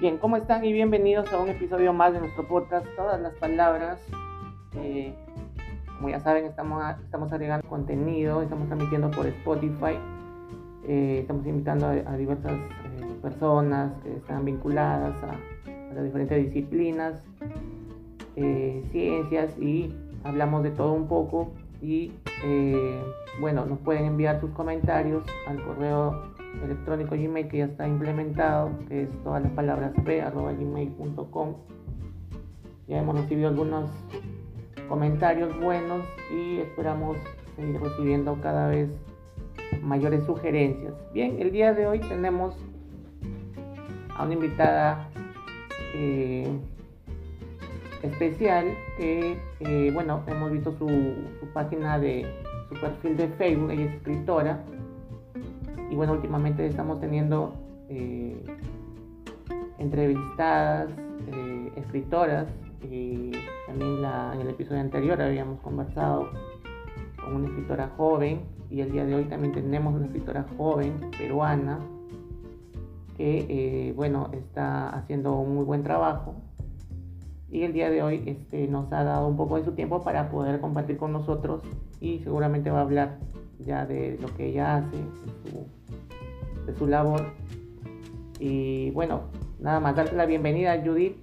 Bien, ¿cómo están? Y bienvenidos a un episodio más de nuestro podcast, Todas las Palabras. Eh, como ya saben, estamos, estamos agregando contenido, estamos transmitiendo por Spotify, eh, estamos invitando a, diversas eh, personas que están vinculadas a, las diferentes disciplinas, ciencias y hablamos de todo un poco y bueno, nos pueden enviar sus comentarios al correo electrónico Gmail que ya está implementado, que es todas las palabras p.gmail.com. Ya hemos recibido algunos comentarios buenos y esperamos seguir recibiendo cada vez mayores sugerencias. Bien, el día de hoy tenemos a una invitada eh, especial que, eh, bueno, hemos visto su, su página de su perfil de Facebook, ella es escritora y bueno, últimamente estamos teniendo eh, entrevistadas, eh, escritoras, y también en el episodio anterior habíamos conversado con una escritora joven y el día de hoy también tenemos una escritora joven peruana que eh, bueno está haciendo un muy buen trabajo. Y el día de hoy este, nos ha dado un poco de su tiempo para poder compartir con nosotros y seguramente va a hablar ya de lo que ella hace, de su, labor. Y bueno, nada más darte la bienvenida a Judith.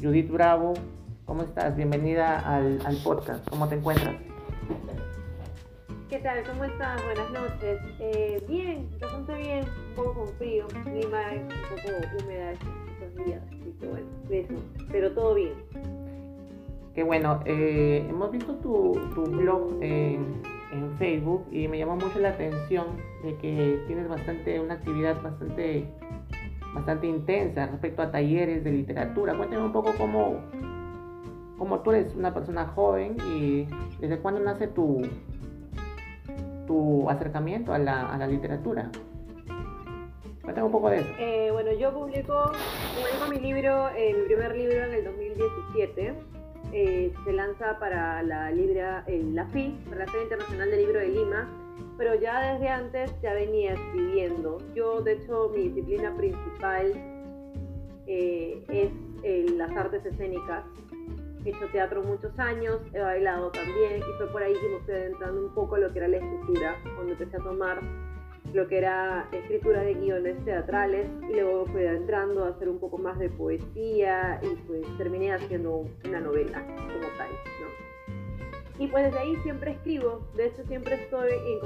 Judith Bravo, ¿cómo estás? Bienvenida al, al podcast, ¿cómo te encuentras? ¿Qué tal? ¿Cómo estás? Buenas noches. Eh, bien, bastante bien, un poco con frío. Lima es un poco húmeda estos días, así que bueno, eso, pero todo bien. Qué bueno, eh, hemos visto tu, tu blog en Facebook y me llamó mucho la atención de que tienes bastante una actividad bastante bastante intensa respecto a talleres de literatura. Cuéntame un poco cómo, cómo tú eres una persona joven y desde cuándo nace tu, tu acercamiento a la, a la literatura. Cuéntame un poco de eso. Eh, bueno, yo publico, publico mi libro, mi primer libro en el 2017 eh, se lanza para la, Libra, la FI, para la Feria Internacional del Libro de Lima, pero ya desde antes ya venía escribiendo. Yo, de hecho, mi disciplina principal eh, es las artes escénicas. He hecho teatro muchos años, he bailado también y fue por ahí que me fui adentrando un poco lo que era la escritura, cuando empecé a tomar lo que era escritura de guiones teatrales y luego fui entrando a hacer un poco más de poesía y pues terminé haciendo una novela como tal. Y pues desde ahí siempre escribo, de hecho siempre estoy en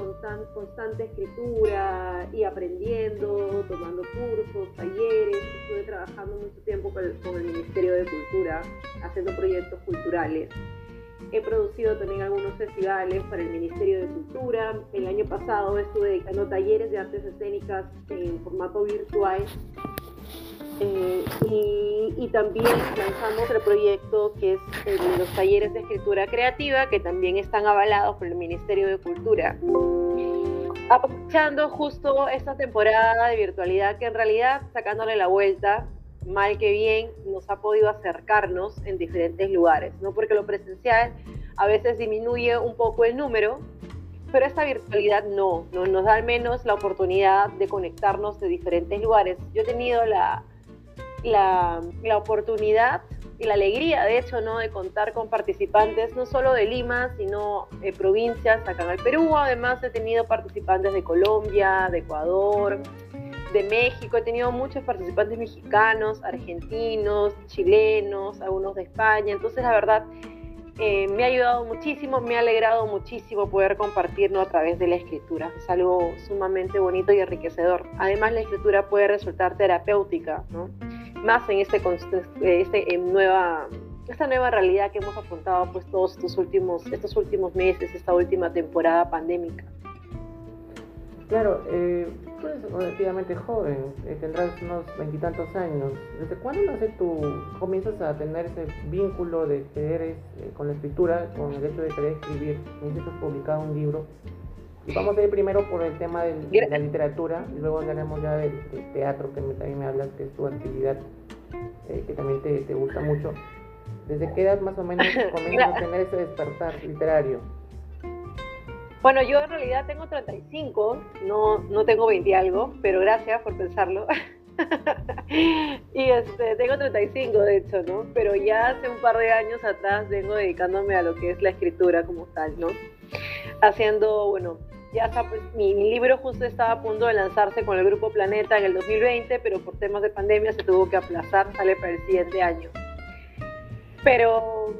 constante escritura y aprendiendo, tomando cursos, talleres, estuve trabajando mucho tiempo con el Ministerio de Cultura, haciendo proyectos culturales He producido también algunos festivales para el Ministerio de Cultura. El año pasado estuve dedicando talleres de artes escénicas en formato virtual. Eh, y, también lanzamos el proyecto que es los talleres de escritura creativa, que también están avalados por el Ministerio de Cultura. Aprovechando justo esta temporada de virtualidad, que en realidad sacándole la vuelta, mal que bien, nos ha podido acercarnos en diferentes lugares, ¿no? Porque lo presencial a veces disminuye un poco el número, pero esta virtualidad no, no nos da al menos la oportunidad de conectarnos de diferentes lugares. Yo he tenido la, la, la oportunidad y la alegría, de hecho, ¿no? de contar con participantes no solo de Lima, sino de provincias acá en el Perú. Además, he tenido participantes de Colombia, de Ecuador, de México, he tenido muchos participantes mexicanos, argentinos, chilenos, algunos de España, entonces la verdad eh, me ha ayudado muchísimo, me ha alegrado muchísimo poder compartirlo a través de la escritura, es algo sumamente bonito y enriquecedor. Además la escritura puede resultar terapéutica, ¿no? más en este, este en nueva esta nueva realidad que hemos afrontado pues todos estos últimos, estos últimos meses, esta última temporada pandémica. Claro, eh, tú eres relativamente joven, eh, tendrás unos veintitantos años. ¿Desde cuándo nace tú, comienzas a tener ese vínculo de que eres eh, con la escritura, con el hecho de querer escribir? Necesitas publicar un libro. Y vamos a ir primero por el tema de la literatura y luego hablaremos ya del, teatro, que también me hablas que es tu actividad, eh, que también te, te gusta mucho. ¿Desde qué edad más o menos comienzas a tener ese despertar literario? Bueno, yo en realidad tengo 35, no, no tengo 20 algo, pero gracias por pensarlo. y este, tengo 35 de hecho, ¿no? Pero ya hace un par de años atrás vengo dedicándome a lo que es la escritura como tal, ¿no? Haciendo, bueno, ya está, pues, mi, mi, libro justo estaba a punto de lanzarse con el Grupo Planeta en el 2020, pero por temas de pandemia se tuvo que aplazar, sale para el siguiente año. Pero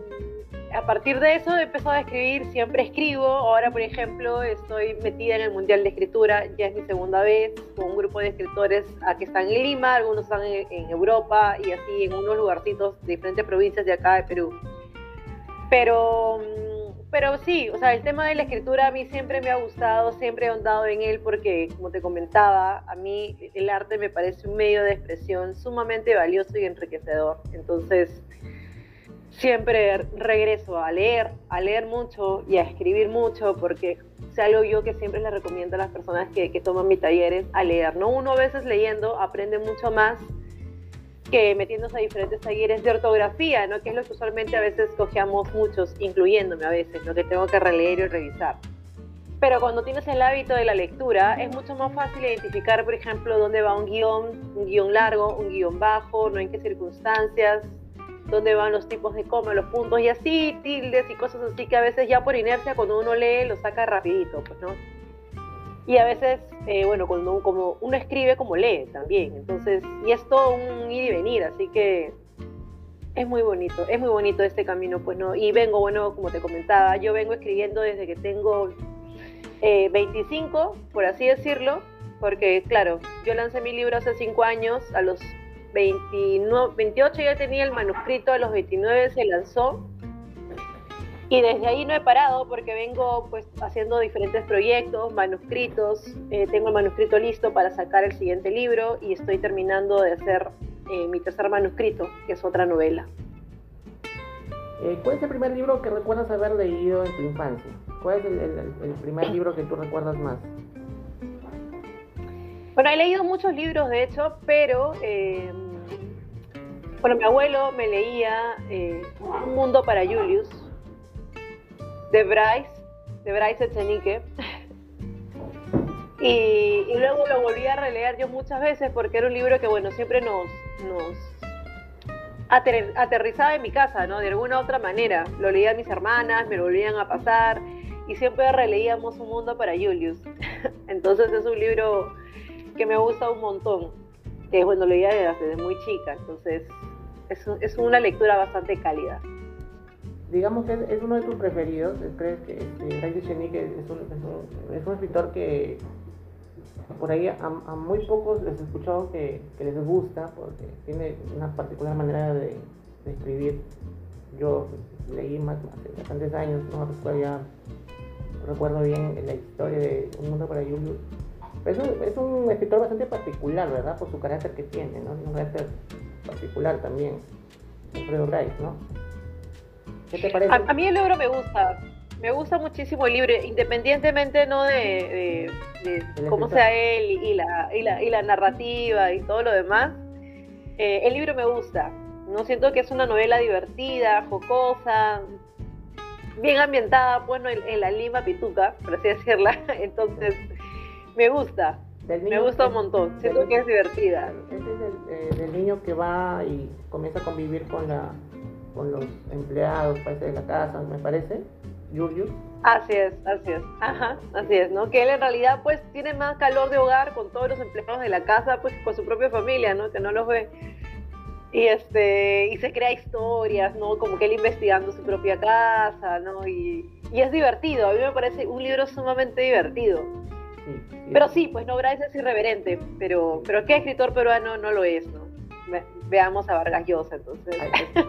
a partir de eso he empezado a escribir, siempre escribo, ahora por ejemplo estoy metida en el Mundial de Escritura, ya es mi segunda vez, con un grupo de escritores que están en Lima, algunos están en, Europa y así en unos lugarcitos de diferentes provincias de acá de Perú. Pero, pero sí, o sea, el tema de la escritura a mí siempre me ha gustado, siempre he ahondado en él porque, como te comentaba, a mí el arte me parece un medio de expresión sumamente valioso y enriquecedor. Entonces, siempre regreso a leer, a leer mucho y a escribir mucho, porque es algo yo que siempre les recomiendo a las personas que, que toman mis talleres a leer. ¿no? Uno a veces leyendo aprende mucho más que metiéndose a diferentes talleres de ortografía, ¿no? que es lo que usualmente a veces cojeamos muchos, incluyéndome a veces, lo que tengo que releer y revisar. Pero cuando tienes el hábito de la lectura, es mucho más fácil identificar, por ejemplo, dónde va un guion, un guion largo, un guion bajo, no en qué circunstancias, dónde van los tipos de coma, los puntos y así, tildes y cosas así que a veces ya por inercia cuando uno lee lo saca rapidito, pues, ¿no? Y a veces, eh, bueno, cuando como uno escribe como lee también, entonces, y es todo un ir y venir, así que es muy bonito, es muy bonito este camino, pues, ¿no? Y vengo, bueno, como te comentaba, yo vengo escribiendo desde que tengo 25, eh, por así decirlo, porque, claro, yo lancé mi libro hace 5 años, a los 29, 28 ya tenía el manuscrito, a los 29 se lanzó. Y desde ahí no he parado porque vengo pues haciendo diferentes proyectos, manuscritos. Eh, tengo el manuscrito listo para sacar el siguiente libro y estoy terminando de hacer eh, mi tercer manuscrito, que es otra novela. Eh, ¿Cuál es el primer libro que recuerdas haber leído en tu infancia? ¿Cuál es el primer libro que tú recuerdas más? Bueno, he leído muchos libros, de hecho, pero eh, bueno, mi abuelo me leía eh, Un mundo para Julius, de Bryce, de Bryce Echenique. Y, luego lo volví a releer yo muchas veces porque era un libro que, bueno, siempre nos, nos aterrizaba en mi casa, ¿no? De alguna otra manera. Lo leía mis hermanas, me lo volvían a pasar y siempre releíamos Un mundo para Julius. Entonces es un libro que me gusta un montón, que bueno, lo leía desde, muy chica, entonces es, es, una lectura bastante cálida. Digamos que es, uno de tus preferidos, ¿crees que este, Chenique es un, es, un, es un escritor que por ahí a, muy pocos les he escuchado que, les gusta porque tiene una particular manera de, escribir. Yo leí más, hace bastantes años, no recuerdo recuerdo bien la historia de Un mundo para Julius es un, es un escritor bastante particular, ¿verdad? Por su carácter que tiene, ¿no? Un carácter particular también, Alfredo Bryce, ¿no? ¿Qué te parece? A, mí el libro me gusta, me gusta muchísimo el libro, independientemente no de, cómo sea él y, la, y, la, y, la, narrativa y todo lo demás. Eh, el libro me gusta. No siento que es una novela divertida, jocosa, bien ambientada, bueno, en, en la Lima Pituca, por así decirla. Entonces, me gusta. Me gusta un montón. Siento que es divertida. Este es el, del niño que va y comienza a convivir con la con los empleados, parece, de la casa, me parece. Julius. Así es, así es. Ajá, así es, ¿no? Que él en realidad pues tiene más calor de hogar con todos los empleados de la casa, pues con su propia familia, ¿no? Que no los ve. Y este, y se crea historias, ¿no? Como que él investigando su propia casa, ¿no? Y, y es divertido, a mí me parece un libro sumamente divertido pero sí, pues no, Bryce es irreverente, pero, pero ¿qué escritor peruano no lo es? ¿no? veamos a Vargas Llosa, entonces. Hay que,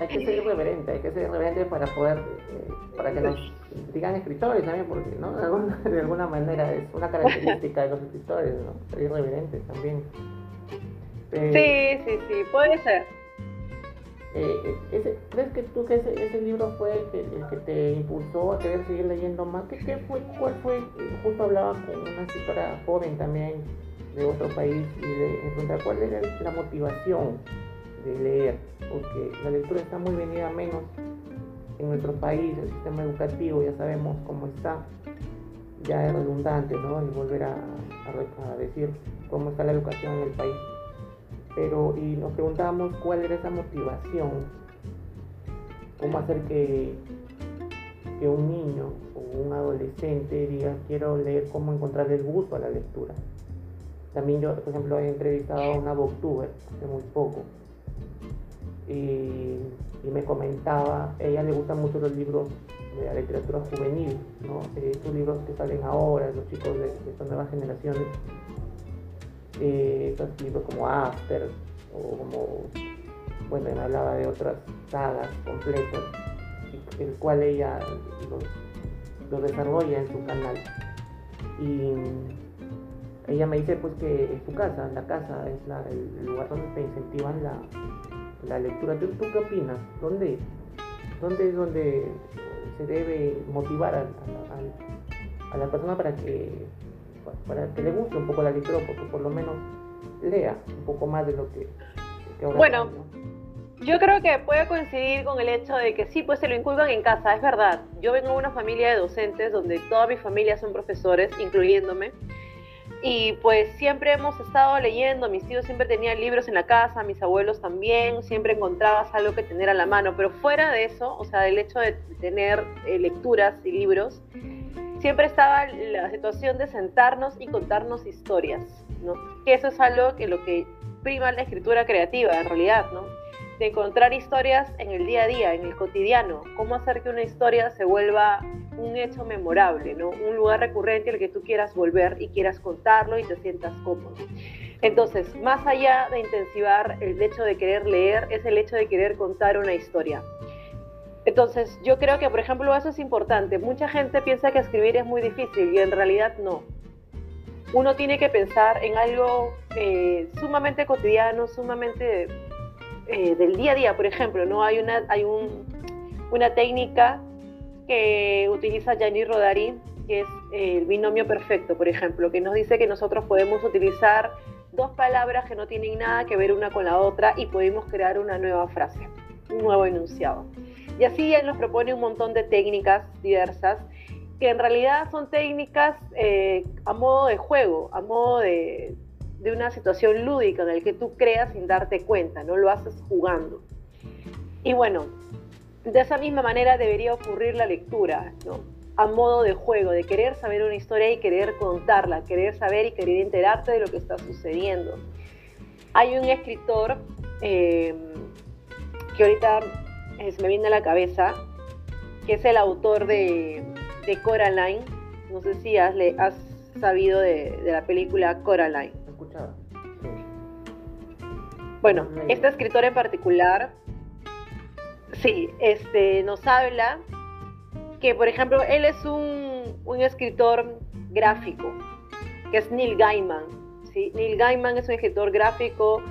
hay, que, ser irreverente, hay que ser irreverente para poder, eh, para que nos digan escritores también, porque ¿no? de, alguna, de alguna manera es una característica de los escritores, ¿no? Ser irreverentes también. sí, sí, sí, puede ser. Eh, ese, ¿Crees que tú que ese, libro fue el, que te impulsó a querer seguir leyendo más? ¿Qué, qué fue, ¿Cuál fue? Justo hablaba con una escritora joven también de otro país y le preguntaba cuál era la motivación de leer, porque la lectura está muy venida menos en nuestro país, el sistema educativo ya sabemos cómo está, ya es redundante, ¿no? Y volver a decir cómo está la educación en el país pero y nos preguntábamos cuál era esa motivación, cómo hacer que, que un niño o un adolescente diga quiero leer, cómo encontrar el gusto a la lectura. También yo, por ejemplo, he entrevistado a una booktuber hace muy poco y, me comentaba, a ella le gustan mucho los libros de la literatura juvenil, ¿no? Eh, estos libros que salen ahora, los chicos de estas nuevas generaciones, eh, estos libros como After o como, bueno, me hablaba de otras sagas completas, el cual ella lo, desarrolla en su canal. Y ella me dice pues que su casa, la casa es el lugar donde te incentivan la, la lectura. ¿Tú, qué opinas? ¿Dónde, ¿Dónde es donde se debe motivar a, a, la persona para que, para que le guste un poco la lectura, porque por lo menos lea un poco más de lo que, ahora Bueno, yo creo que puede coincidir con el hecho de que sí, pues se lo inculcan en casa, es verdad. Yo vengo de una familia de docentes donde toda mi familia son profesores, incluyéndome. Y pues siempre hemos estado leyendo, mis tíos siempre tenían libros en la casa, mis abuelos también, siempre encontrabas algo que tener a la mano, pero fuera de eso, o sea, del hecho de tener eh, lecturas y libros, siempre estaba la situación de sentarnos y contarnos historias, ¿no? Que eso es algo que lo que prima la escritura creativa en realidad, ¿no? de encontrar historias en el día a día, en el cotidiano, cómo hacer que una historia se vuelva un hecho memorable, ¿no? un lugar recurrente al que tú quieras volver y quieras contarlo y te sientas cómodo. Entonces, más allá de intensivar el hecho de querer leer, es el hecho de querer contar una historia. Entonces, yo creo que, por ejemplo, eso es importante. Mucha gente piensa que escribir es muy difícil y en realidad no. Uno tiene que pensar en algo eh, sumamente cotidiano, sumamente eh, del día a día, por ejemplo, ¿no? Hay una, hay un, una técnica que utiliza Gianni Rodari, que es el binomio perfecto, por ejemplo, que nos dice que nosotros podemos utilizar dos palabras que no tienen nada que ver una con la otra y podemos crear una nueva frase, un nuevo enunciado. Y así él nos propone un montón de técnicas diversas que en realidad son técnicas eh, a modo de juego, a modo de, de una situación lúdica en la que tú creas sin darte cuenta, no lo haces jugando. Y bueno, de esa misma manera debería ocurrir la lectura, ¿no? A modo de juego, de querer saber una historia y querer contarla, querer saber y querer enterarte de lo que está sucediendo. Hay un escritor eh, que ahorita se me viene a la cabeza, que es el autor de, de Coraline. No sé si has, le, has sabido de, de la película Coraline. Bueno, este escritor en particular, sí, este, nos habla que, por ejemplo, él es un, un escritor gráfico, que es Neil Gaiman. ¿sí? Neil Gaiman es un escritor gráfico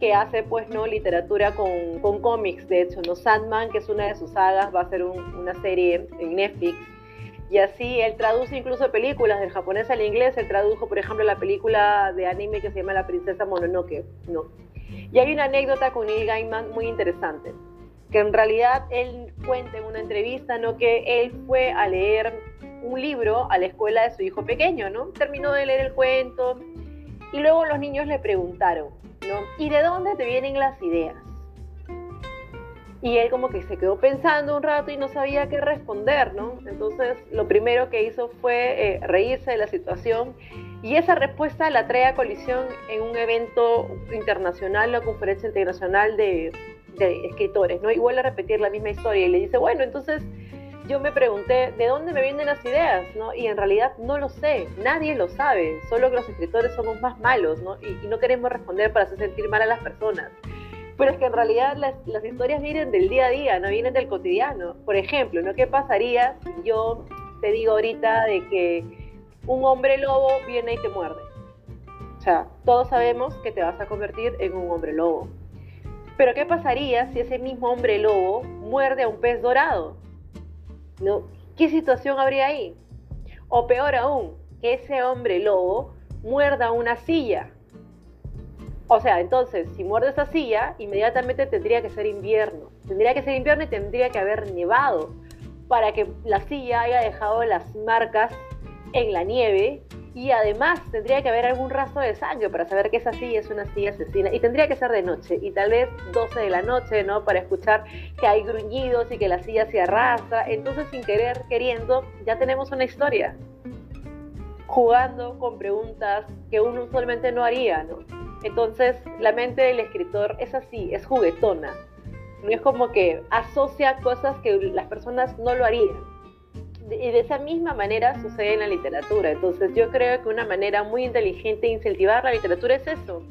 que hace, pues, no literatura con, con cómics, de hecho, ¿no? Sandman, que es una de sus sagas, va a ser una serie en Netflix y así él traduce incluso películas del japonés al inglés. Él tradujo, por ejemplo, la película de anime que se llama La Princesa Mononoke. No. Y hay una anécdota con Neil Gaiman muy interesante, que en realidad él cuenta en una entrevista ¿no? que él fue a leer un libro a la escuela de su hijo pequeño, ¿no? Terminó de leer el cuento y luego los niños le preguntaron, ¿no? ¿Y de dónde te vienen las ideas? Y él como que se quedó pensando un rato y no sabía qué responder, ¿no? Entonces lo primero que hizo fue eh, reírse de la situación y esa respuesta la trae a colisión en un evento internacional, la conferencia internacional de, de escritores, ¿no? Y vuelve a repetir la misma historia y le dice, bueno, entonces yo me pregunté, ¿de dónde me vienen las ideas? ¿no? Y en realidad no lo sé, nadie lo sabe, solo que los escritores somos más malos, ¿no? Y, no queremos responder para hacer sentir mal a las personas. Pero es que en realidad las, las, historias vienen del día a día, no vienen del cotidiano. Por ejemplo, ¿no? ¿Qué pasaría si yo te digo ahorita de que un hombre lobo viene y te muerde? O sea, todos sabemos que te vas a convertir en un hombre lobo. Pero ¿qué pasaría si ese mismo hombre lobo muerde a un pez dorado? ¿No? ¿Qué situación habría ahí? O peor aún, que ese hombre lobo muerda una silla o sea, entonces, si muerde esa silla, inmediatamente tendría que ser invierno. Tendría que ser invierno y tendría que haber nevado para que la silla haya dejado las marcas en la nieve Y además tendría que haber algún rastro de sangre para saber que esa silla es una silla asesina. Y tendría que ser de noche. Y tal vez 12 de la noche, ¿no? Para escuchar que hay gruñidos y que la silla se arrastra. Entonces, sin querer, queriendo, ya tenemos una historia. Jugando con preguntas que uno usualmente no haría, ¿no? Entonces, la mente del escritor es así, es juguetona. No es como que asocia cosas que las personas no lo harían y de esa misma manera sucede en la literatura. Entonces yo creo que una manera muy inteligente de incentivar la literatura es eso,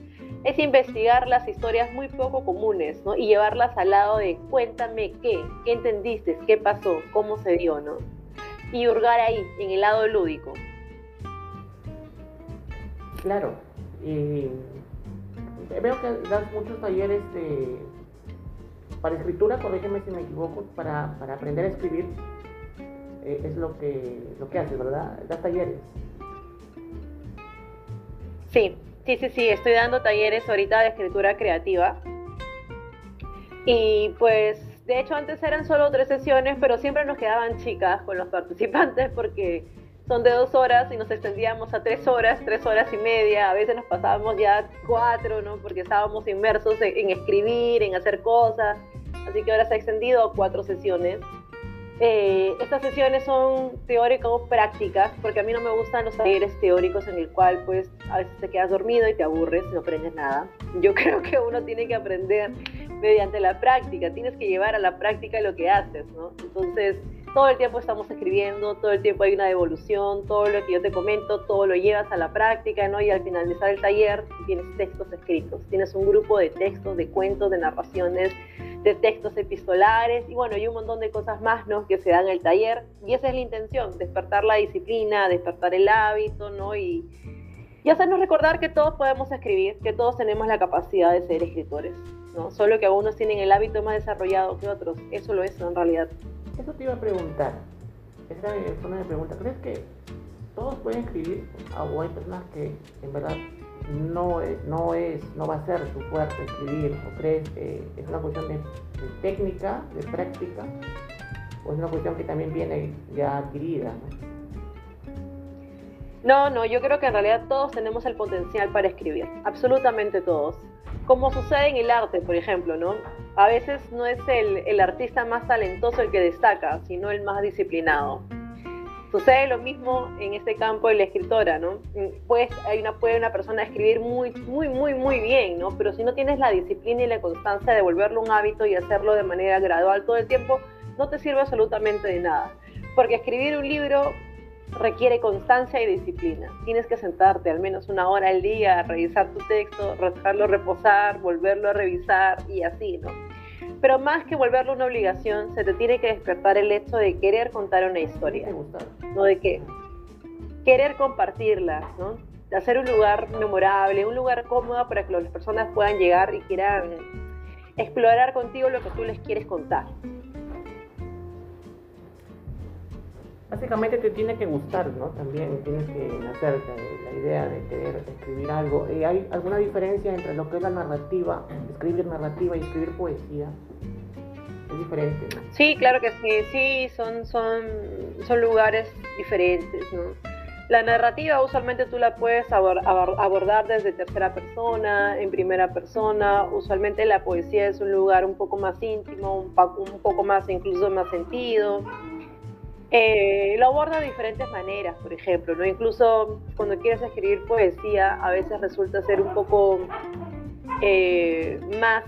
es investigar las historias muy poco comunes, ¿no? Y llevarlas al lado de cuéntame qué, qué entendiste, qué pasó, cómo se dio, ¿no? Y hurgar ahí, en el lado lúdico. Claro. veo que das muchos talleres de, para escritura, corrígeme si me equivoco, para, para aprender a escribir. Eh, es lo que, lo que haces, ¿verdad? Das talleres. Sí, sí, sí, sí, estoy dando talleres ahorita de escritura creativa. Y pues, de hecho, antes eran solo tres sesiones, pero siempre nos quedaban chicas con los participantes porque son de dos horas y nos extendíamos a tres horas, tres horas y media. A veces nos pasábamos ya cuatro, ¿no? Porque estábamos inmersos en, en escribir, en hacer cosas. Así que ahora se ha extendido a cuatro sesiones. Eh, estas sesiones son teóricos prácticas, porque a mí no me gustan los talleres teóricos en el cual pues a veces te quedas dormido y te aburres no aprendes nada. Yo creo que uno tiene que aprender mediante la práctica, tienes que llevar a la práctica lo que haces, ¿no? Entonces, todo el tiempo estamos escribiendo, todo el tiempo hay una devolución, todo lo que yo te comento, todo lo llevas a la práctica, ¿no? Y al finalizar el taller tienes textos escritos, tienes un grupo de textos, de cuentos, de narraciones, de textos epistolares y bueno, y un montón de cosas más ¿no? que se dan en el taller. Y esa es la intención, despertar la disciplina, despertar el hábito, ¿no? Y, y hacernos recordar que todos podemos escribir, que todos tenemos la capacidad de ser escritores, ¿no? Solo que algunos tienen el hábito más desarrollado que otros. Eso lo es en realidad. Eso te iba a preguntar. Esa es una pregunta. ¿Crees que todos pueden escribir o hay personas que en verdad no es, no es, no va a ser su fuerte escribir, o crees es una cuestión de, técnica, de práctica, o es una cuestión que también viene ya adquirida, ¿no? No, yo creo que en realidad todos tenemos el potencial para escribir, absolutamente todos. Como sucede en el arte, por ejemplo, ¿no? A veces no es el, el artista más talentoso el que destaca, sino el más disciplinado. Sucede lo mismo en este campo de la escritora, ¿no? Pues hay una, puede una persona escribir muy, muy, muy, muy bien, ¿no? Pero si no tienes la disciplina y la constancia de volverlo un hábito y hacerlo de manera gradual todo el tiempo, no te sirve absolutamente de nada. Porque escribir un libro requiere constancia y disciplina. Tienes que sentarte al menos una hora al día a revisar tu texto, dejarlo reposar, volverlo a revisar y así, ¿no? Pero más que volverlo una obligación, se te tiene que despertar el hecho de querer contar una historia, no de que querer compartirla, ¿no? De hacer un lugar memorable, un lugar cómodo para que las personas puedan llegar y quieran explorar contigo lo que tú les quieres contar. Básicamente te tiene que gustar, ¿no? También tienes que nacer la idea de querer escribir algo. ¿Y ¿Hay alguna diferencia entre lo que es la narrativa, escribir narrativa y escribir poesía? Es diferente, ¿no? Sí, claro que sí, sí, son, son, son lugares diferentes, ¿no? La narrativa usualmente tú la puedes abordar desde tercera persona, en primera persona. Usualmente la poesía es un lugar un poco más íntimo, un, poco más incluso más sentido. Eh, lo aborda de diferentes maneras, por ejemplo, ¿no? Incluso cuando quieres escribir poesía, a veces resulta ser un poco eh, más,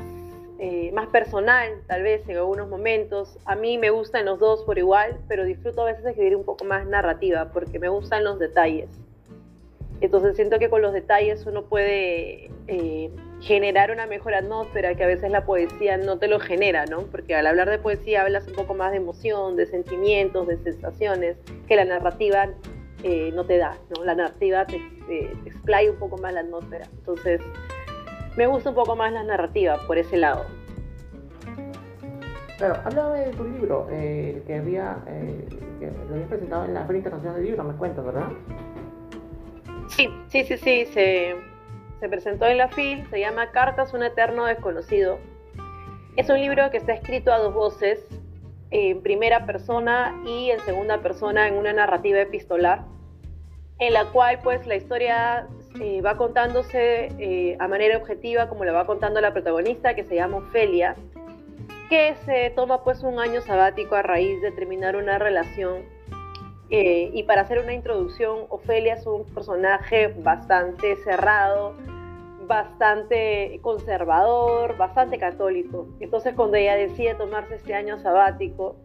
eh, más personal, tal vez en algunos momentos. A mí me gustan los dos por igual, pero disfruto a veces escribir un poco más narrativa, porque me gustan los detalles. Entonces siento que con los detalles uno puede generar una mejor atmósfera que a veces la poesía no te lo genera, ¿no? Porque al hablar de poesía hablas un poco más de emoción, de sentimientos, de sensaciones, que la narrativa eh, no te da, ¿no? La narrativa te, explaya un poco más la atmósfera. Entonces me gusta un poco más la narrativa por ese lado. Claro, háblame de tu libro, eh, que había, que lo habías presentado en la Feria Internacional del Libro, me cuentas, ¿verdad? Sí, sí, sí, sí, se, presentó en la FIL, se llama Cartas, un eterno desconocido. Es un libro que está escrito a dos voces, en primera persona y en segunda persona en una narrativa epistolar. en la cual pues la historia eh, va contándose eh, a manera objetiva como la va contando la protagonista que se llama Ofelia, que se toma pues un año sabático a raíz de terminar una relación. Eh, y para hacer una introducción, Ofelia es un personaje bastante cerrado, bastante conservador, bastante católico. Entonces cuando ella decide tomarse este año sabático,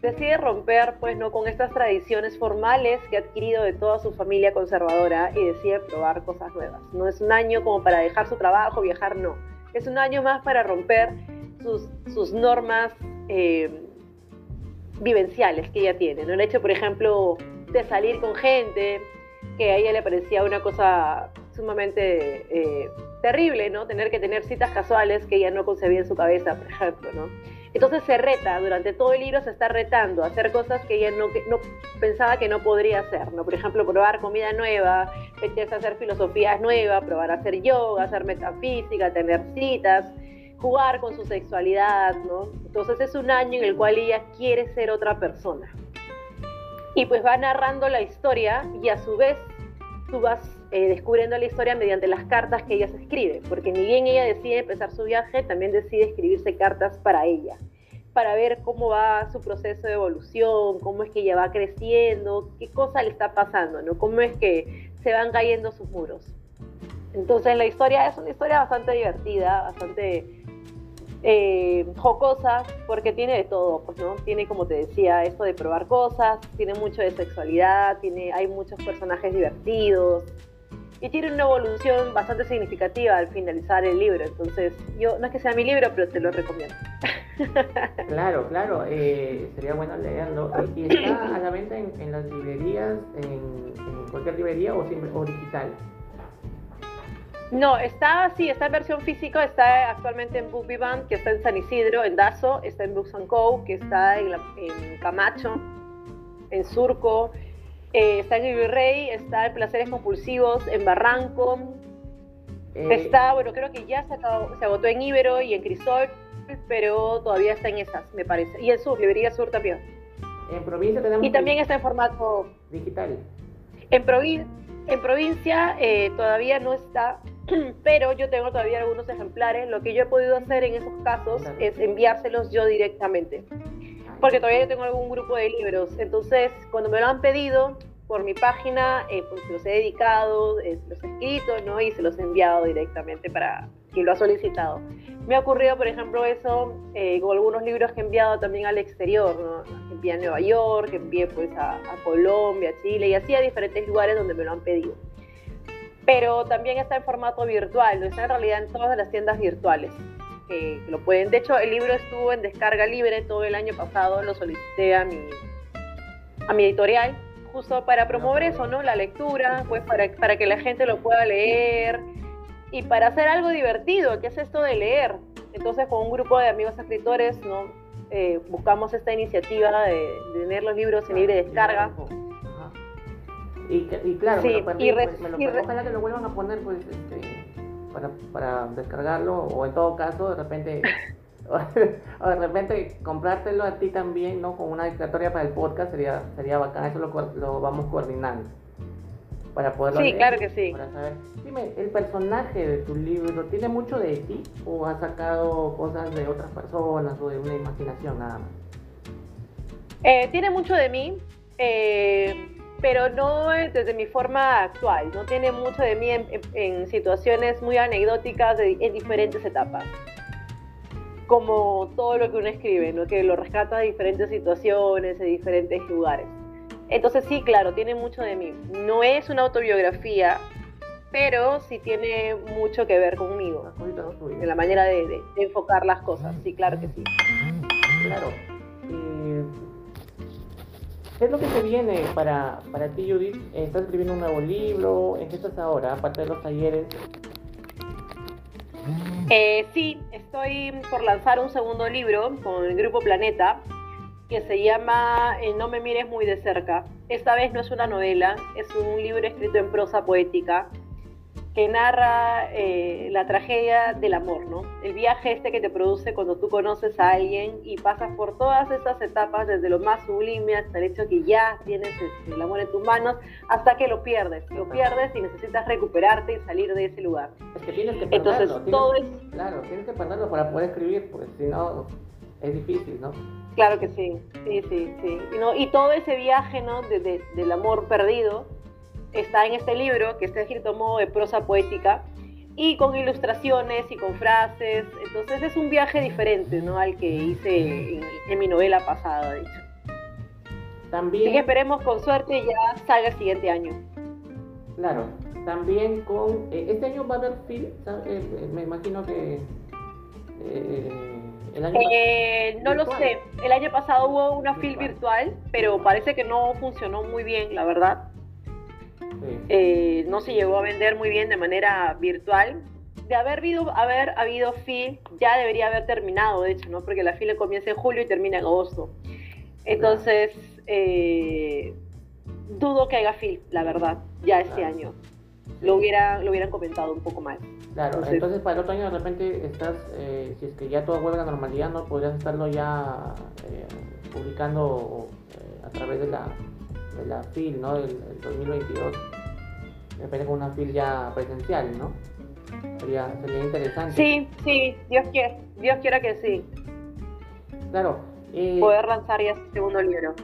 decide romper pues no con estas tradiciones formales que ha adquirido de toda su familia conservadora y decide probar cosas nuevas. No es un año como para dejar su trabajo, viajar, no. Es un año más para romper sus, normas eh, vivenciales que ella tiene. ¿no? El hecho, por ejemplo, de salir con gente que a ella le parecía una cosa sumamente eh, terrible, ¿no? Tener que tener citas casuales que ella no concebía en su cabeza, por ejemplo, ¿no? Entonces se reta, durante todo el libro se está retando a hacer cosas que ella no, no pensaba que no podría hacer, ¿no? Por ejemplo, probar comida nueva, meterse a hacer filosofías nuevas, probar a hacer yoga, hacer metafísica, tener citas, jugar con su sexualidad, ¿no? Entonces es un año en el cual ella quiere ser otra persona. Y pues va narrando la historia y a su vez tú vas eh, descubriendo la historia mediante las cartas que ella se escribe, porque ni bien ella decide empezar su viaje, también decide escribirse cartas para ella, para ver cómo va su proceso de evolución, cómo es que ella va creciendo, qué cosa le está pasando, ¿no? Cómo es que se van cayendo sus muros. Entonces la historia es una historia bastante divertida, bastante eh, jocosa, porque tiene de todo, pues, ¿no? Tiene, como te decía, esto de probar cosas, tiene mucho de sexualidad, tiene, hay muchos personajes divertidos, y tiene una evolución bastante significativa al finalizar el libro. Entonces, yo no es que sea mi libro, pero te lo recomiendo. Claro, claro, eh, sería bueno leerlo. ¿Y está a la venta en, las librerías, en, cualquier librería o, o digital? No, está sí, está en versión física, está actualmente en Book Vivant, que está en San Isidro, en Dazo, está en Books Co, que está en, Camacho, en Surco, eh, está en Virrey, está en Placeres Compulsivos, en Barranco, eh, está, bueno, creo que ya se, se agotó en Ibero y en Crisol, pero todavía está en esas, me parece. Y en Sur, Librería Sur también. En provincia tenemos... Y también está en formato... Digital. En, en provincia eh, todavía no está pero yo tengo todavía algunos ejemplares. Lo que yo he podido hacer en esos casos es enviárselos yo directamente, porque todavía yo tengo algún grupo de libros. Entonces, cuando me lo han pedido por mi página, eh, pues los he dedicado, eh, los he escrito, ¿no? Y se los he enviado directamente para quien lo ha solicitado. Me ha ocurrido, por ejemplo, eso eh, con algunos libros que he enviado también al exterior, ¿no? Envié a Nueva York, envié pues a, a Colombia, a Chile y así a diferentes lugares donde me lo han pedido pero también está en formato virtual, está en realidad en todas las tiendas virtuales. Que, lo pueden. De hecho, el libro estuvo en descarga libre todo el año pasado, lo solicité a mi, a mi editorial, justo para promover eso, ¿no? La lectura, pues para, para que la gente lo pueda leer y para hacer algo divertido, que es esto de leer. Entonces, con un grupo de amigos escritores, ¿no? Eh, buscamos esta iniciativa de, de tener los libros en libre descarga. Y, y claro, me lo perdí, pues, me lo ojalá que lo vuelvan a poner pues este, para, para descargarlo o en todo caso de repente o de repente comprártelo a ti también, ¿no? Con una dedicatoria para el podcast sería, sería bacán, eso lo, lo vamos coordinando. Para poderlo Sí, claro que sí. Para saber. Dime, ¿el personaje de tu libro tiene mucho de ti o has sacado cosas de otras personas o de una imaginación nada más? Eh, tiene mucho de mí. Eh, pero no desde mi forma actual, no tiene mucho de mí en, situaciones muy anecdóticas en diferentes etapas. Como todo lo que uno escribe, ¿no? que lo rescata de diferentes situaciones, de diferentes lugares. Entonces sí, claro, tiene mucho de mí. No es una autobiografía, pero sí tiene mucho que ver conmigo, en la manera de, enfocar las cosas. Sí, claro que sí. Claro. ¿Qué es lo que se viene para, para ti, Judith? ¿Estás escribiendo un nuevo libro? ¿En qué estás ahora, aparte de los talleres? Eh, sí, estoy por lanzar un segundo libro con el Grupo Planeta que se llama eh, No me mires muy de cerca. Esta vez no es una novela, es un libro escrito en prosa poética que narra eh, la tragedia del amor, ¿no? El viaje este que te produce cuando tú conoces a alguien y pasas por todas estas etapas, desde lo más sublime hasta el hecho que ya tienes este, el amor en tus manos, hasta que lo pierdes. Lo pierdes y necesitas recuperarte y salir de ese lugar. Es que tienes que perderlo. Entonces, todo es... Claro, tienes que perderlo para poder escribir, porque si no, es difícil, ¿no? Claro que sí, sí, sí, sí. Y, ¿no? y todo ese viaje, ¿no? del amor perdido está en este libro, que está escrito en modo de prosa poética, y con ilustraciones y con frases. Entonces es un viaje diferente ¿no? al que hice en, mi novela pasada, de hecho. También... Así que esperemos con suerte ya salga el siguiente año. Claro, también con... Eh, este año va a haber film, eh, me imagino que... Eh, el año no lo sé, el año pasado hubo una film virtual, pero parece que no funcionó muy bien, la verdad. Eh, no se llegó a vender muy bien de manera virtual. De haber habido, haber habido FIL, ya debería haber terminado, de hecho, ¿no? Porque la FIL comienza en julio y termina en agosto. Entonces, eh, dudo que haya FIL, la verdad, ya este año. Lo, hubiera, lo hubieran comentado un poco más. Claro, entonces, para el otro año de repente estás, eh, si es que ya todo vuelve a la normalidad, ¿no? Podrías estarlo ya publicando a través de la, de la FIL, ¿no? Del, 2022. Depende con una FIL ya presencial, ¿no? Sería, sería interesante. Sí, sí, Dios quiera, Dios quiera que sí. Claro. Eh, Poder lanzar ya ese segundo libro.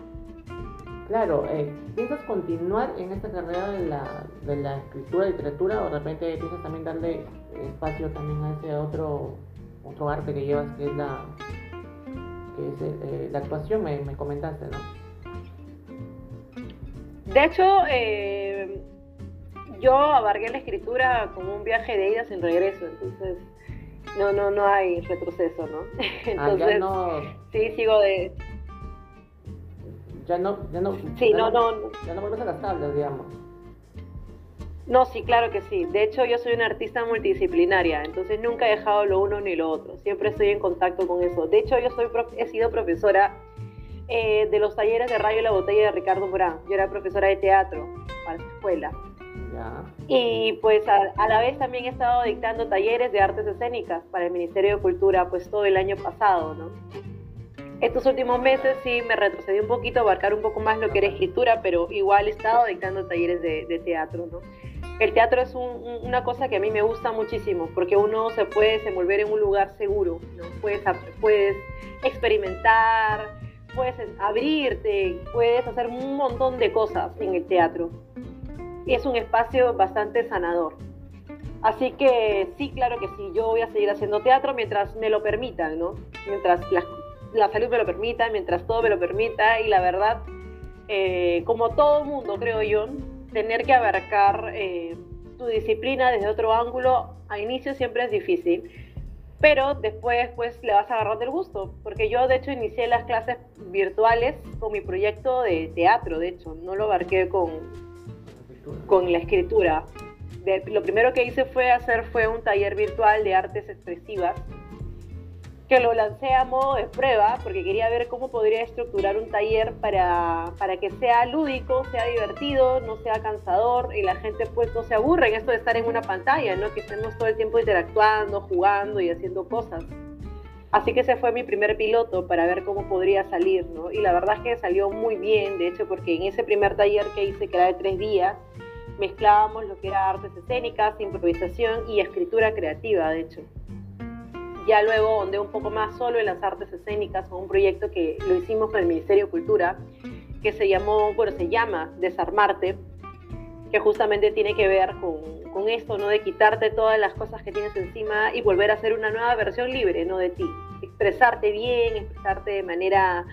Claro, eh, ¿piensas continuar en esta carrera de la, de la escritura, literatura, o de repente piensas también darle espacio también a ese otro, otro arte que llevas, que es la, que es, eh, la actuación, me, me comentaste, ¿no? De hecho, eh, yo abarqué la escritura como un viaje de ida sin regreso, entonces no, no, no hay retroceso, ¿no? Entonces, ah, ya no... sí, sigo de... Ya no, ya no... Sí, no, no, Ya no vuelves a las tablas, digamos. No, sí, claro que sí. De hecho, yo soy una artista multidisciplinaria, entonces nunca he dejado lo uno ni lo otro. Siempre estoy en contacto con eso. De hecho, yo soy he sido profesora eh, de los talleres de Radio La Botella de Ricardo Morán. Yo era profesora de teatro para su escuela. Y pues a, la vez también he estado dictando talleres de artes escénicas para el Ministerio de Cultura pues todo el año pasado, ¿no? Estos últimos meses sí me retrocedí un poquito, abarcar un poco más lo que era escritura, pero igual he estado dictando talleres de, teatro, ¿no? El teatro es una cosa que a mí me gusta muchísimo, porque uno se puede desenvolver en un lugar seguro, ¿no? Puedes, puedes experimentar, puedes abrirte, puedes hacer un montón de cosas en el teatro. Es un espacio bastante sanador. Así que sí, claro que sí, yo voy a seguir haciendo teatro mientras me lo permitan, ¿no? Mientras la, salud me lo permita, mientras todo me lo permita y la verdad, eh, como todo mundo, creo yo, tener que abarcar eh, tu disciplina desde otro ángulo a inicio siempre es difícil pero después pues le vas a agarrar del gusto, porque yo de hecho inicié las clases virtuales con mi proyecto de teatro, de hecho, no lo abarqué con, con la escritura. lo primero que hice fue hacer fue un taller virtual de artes expresivas que lo lancé a modo de prueba porque quería ver cómo podría estructurar un taller para, para, que sea lúdico, sea divertido, no sea cansador y la gente pues no se aburre en esto de estar en una pantalla, ¿no? Que estemos todo el tiempo interactuando, jugando y haciendo cosas. Así que ese fue mi primer piloto para ver cómo podría salir, ¿no? Y la verdad es que salió muy bien, de hecho, porque en ese primer taller que hice, que era de tres días, mezclábamos lo que era artes escénicas, improvisación y escritura creativa, de hecho. Ya luego donde un poco más solo en las artes escénicas con un proyecto que lo hicimos con el Ministerio de Cultura, que se llamó, bueno, se llama Desarmarte, que justamente tiene que ver con, con, esto, ¿no? De quitarte todas las cosas que tienes encima y volver a hacer una nueva versión libre, ¿no? De ti. Expresarte bien, expresarte de manera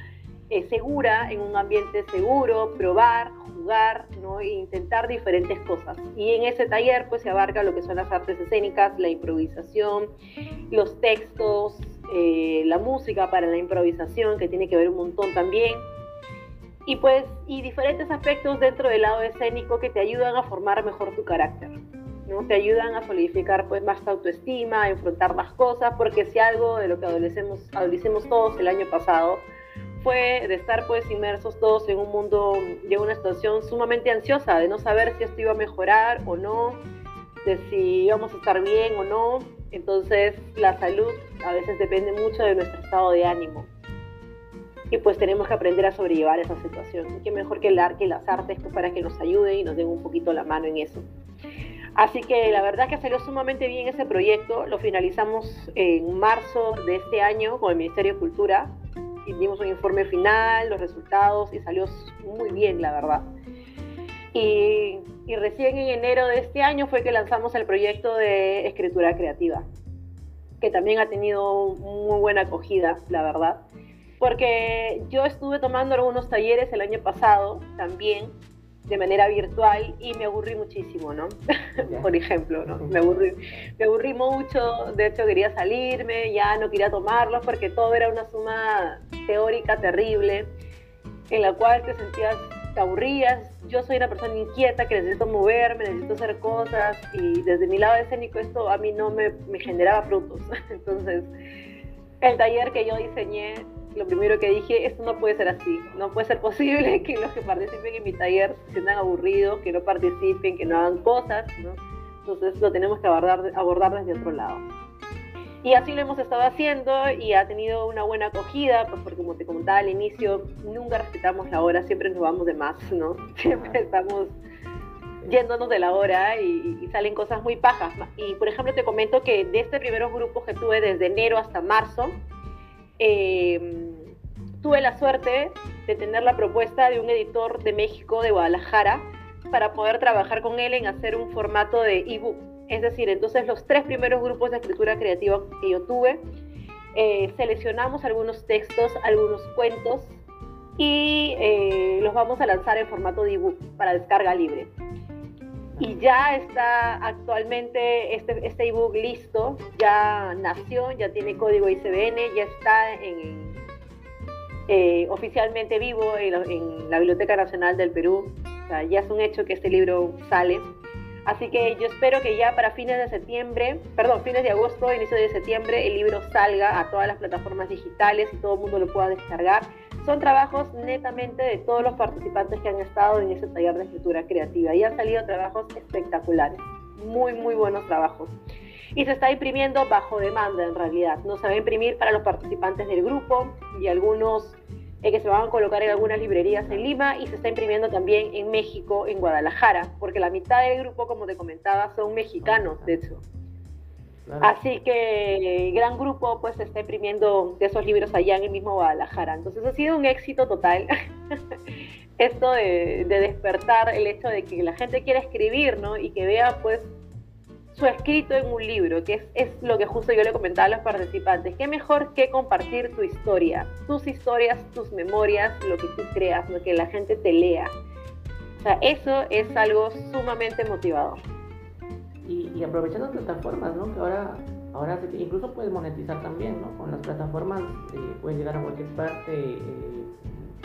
eh, segura, en un ambiente seguro, probar, ¿no? E intentar diferentes cosas. Y en ese taller pues se abarca lo que son las artes escénicas, la improvisación, los textos, eh, la música para la improvisación, que tiene que ver un montón también. Y pues, y diferentes aspectos dentro del lado escénico que te ayudan a formar mejor tu carácter. ¿no? Te ayudan a solidificar pues más tu autoestima, a enfrentar las cosas, porque si algo de lo que adolecemos, adolecemos todos el año pasado de estar pues inmersos todos en un mundo de una situación sumamente ansiosa, de no saber si esto iba a mejorar o no, de si vamos a estar bien o no. Entonces la salud a veces depende mucho de nuestro estado de ánimo. Y pues tenemos que aprender a sobrellevar esa situación. qué mejor que el arte y las artes pues, para que nos ayuden y nos den un poquito la mano en eso. Así que la verdad que salió sumamente bien ese proyecto. Lo finalizamos en marzo de este año con el Ministerio de Cultura. Dimos un informe final, los resultados y salió muy bien, la verdad. Y, y, recién en enero de este año fue que lanzamos el proyecto de escritura creativa, que también ha tenido muy buena acogida, la verdad. Porque yo estuve tomando algunos talleres el año pasado también de manera virtual y me aburrí muchísimo, ¿no? Por ejemplo, ¿no? Me aburrí, me aburrí mucho, de hecho quería salirme, ya no quería tomarlos porque todo era una suma teórica terrible en la cual te sentías, te aburrías. Yo soy una persona inquieta que necesito moverme, necesito hacer cosas y desde mi lado escénico esto a mí no me, me generaba frutos. Entonces, el taller que yo diseñé lo primero que dije, esto no puede ser así, no puede ser posible que los que participen en mi taller se sientan aburridos, que no participen, que no hagan cosas, ¿no? Entonces lo tenemos que abordar, abordar desde otro lado. Y así lo hemos estado haciendo y ha tenido una buena acogida, pues porque como te comentaba al inicio, nunca respetamos la hora, siempre nos vamos de más, ¿no? Siempre estamos yéndonos de la hora y, y, salen cosas muy pajas. Y por ejemplo te comento que de este primeros grupos que tuve desde enero hasta marzo, eh, tuve la suerte de tener la propuesta de un editor de México, de Guadalajara, para poder trabajar con él en hacer un formato de ebook. Es decir, entonces los tres primeros grupos de escritura creativa que yo tuve, eh, seleccionamos algunos textos, algunos cuentos y eh, los vamos a lanzar en formato de ebook para descarga libre. Y ya está actualmente este, este ebook listo, ya nació, ya tiene código ICBN, ya está en, eh, oficialmente vivo en la, Biblioteca Nacional del Perú. Ya es un hecho que este libro sale. Así que yo espero que ya para fines de septiembre, perdón, fines de agosto, inicio de septiembre, el libro salga a todas las plataformas digitales y todo el mundo lo pueda descargar. Son trabajos netamente de todos los participantes que han estado en ese taller de escritura creativa y han salido trabajos espectaculares, muy, muy buenos trabajos. Y se está imprimiendo bajo demanda en realidad. No se va a imprimir para los participantes del grupo y algunos eh, que se van a colocar en algunas librerías en Lima y se está imprimiendo también en México, en Guadalajara, porque la mitad del grupo, como te comentaba, son mexicanos, de hecho. Así que el gran grupo pues está imprimiendo de esos libros allá en el mismo Guadalajara. Entonces ha sido un éxito total esto de, despertar el hecho de que la gente quiera escribir, ¿no? Y que vea pues su escrito en un libro, que es, es, lo que justo yo le comentaba a los participantes. ¿Qué mejor que compartir tu historia, tus historias, tus memorias, lo que tú creas, lo que la gente te lea? O sea, eso es algo sumamente motivador y, aprovechando plataformas, ¿no? Que ahora, ahora incluso puedes monetizar también, ¿no? Con las plataformas eh, puedes llegar a cualquier parte, eh,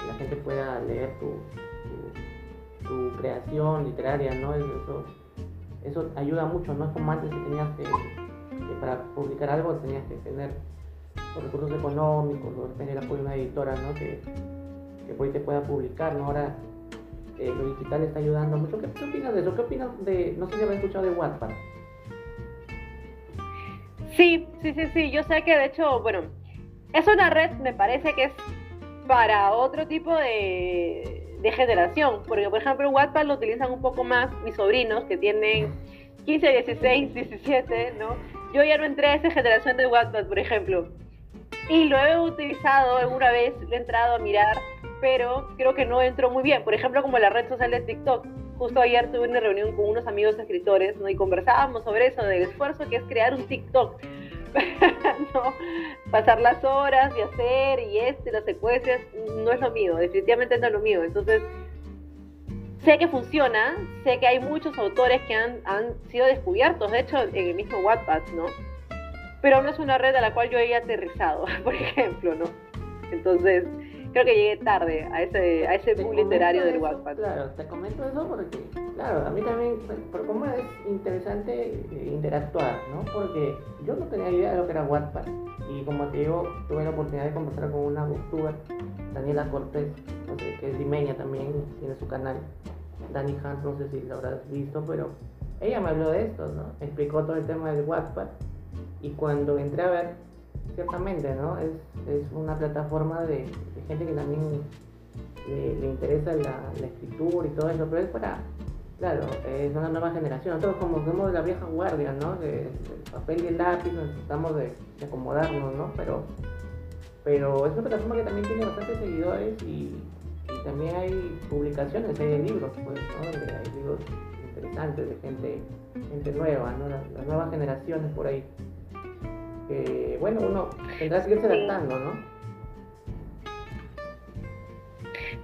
la gente pueda leer tu, tu, creación literaria, ¿no? Eso, eso ayuda mucho, no es como antes que tenías que, para publicar algo tenías que tener recursos económicos o tener el apoyo de una editora, ¿no? Que, que pues te pueda publicar, ¿no? Ahora eh, lo digital está ayudando mucho. ¿Qué, opinas de eso? ¿Qué opinas de, no sé si habéis escuchado de Wattpad? Sí, sí, sí, sí, yo sé que de hecho, bueno, es una red, me parece que es para otro tipo de, de generación, porque por ejemplo Wattpad lo utilizan un poco más mis sobrinos que tienen 15, 16, 17, ¿no? Yo ya no entré a esa generación de Wattpad, por ejemplo. Y lo he utilizado alguna vez, lo he entrado a mirar pero creo que no entró muy bien. Por ejemplo, como la red social de TikTok. Justo ayer tuve una reunión con unos amigos escritores ¿no? y conversábamos sobre eso, del esfuerzo que es crear un TikTok. ¿no? Pasar las horas y hacer y este, las secuencias, no es lo mío, definitivamente no es lo mío. Entonces, sé que funciona, sé que hay muchos autores que han, han sido descubiertos, de hecho, en el mismo Wattpad, ¿no? Pero no es una red a la cual yo haya aterrizado, por ejemplo, ¿no? Entonces, creo que llegué tarde a ese, a ese boom literario del Wattpad. Claro, te comento eso porque, claro, a mí también, por cómo es interesante eh, interactuar, ¿no? Porque yo no tenía idea de lo que era Wattpad. Y como te digo, tuve la oportunidad de conversar con una booktuber, Daniela Cortés, que es limeña también, tiene su canal. Dani Hunt, no sé si lo habrás visto, pero ella me habló de esto, ¿no? explicó todo el tema del WhatsApp y cuando entré a ver, ciertamente, ¿no? Es, es una plataforma de, gente que también le, interesa la, escritura y todo eso, pero es para, claro, es una nueva generación. Nosotros como somos de la vieja guardia, ¿no? De, papel y el lápiz, necesitamos de, acomodarnos, ¿no? Pero, pero es una plataforma que también tiene bastantes seguidores y, también hay publicaciones, hay libros, pues, ¿no? Hay libros interesantes de gente, gente nueva, ¿no? las nuevas generaciones por ahí bueno, uno tendrá que seguirse adaptando, ¿no?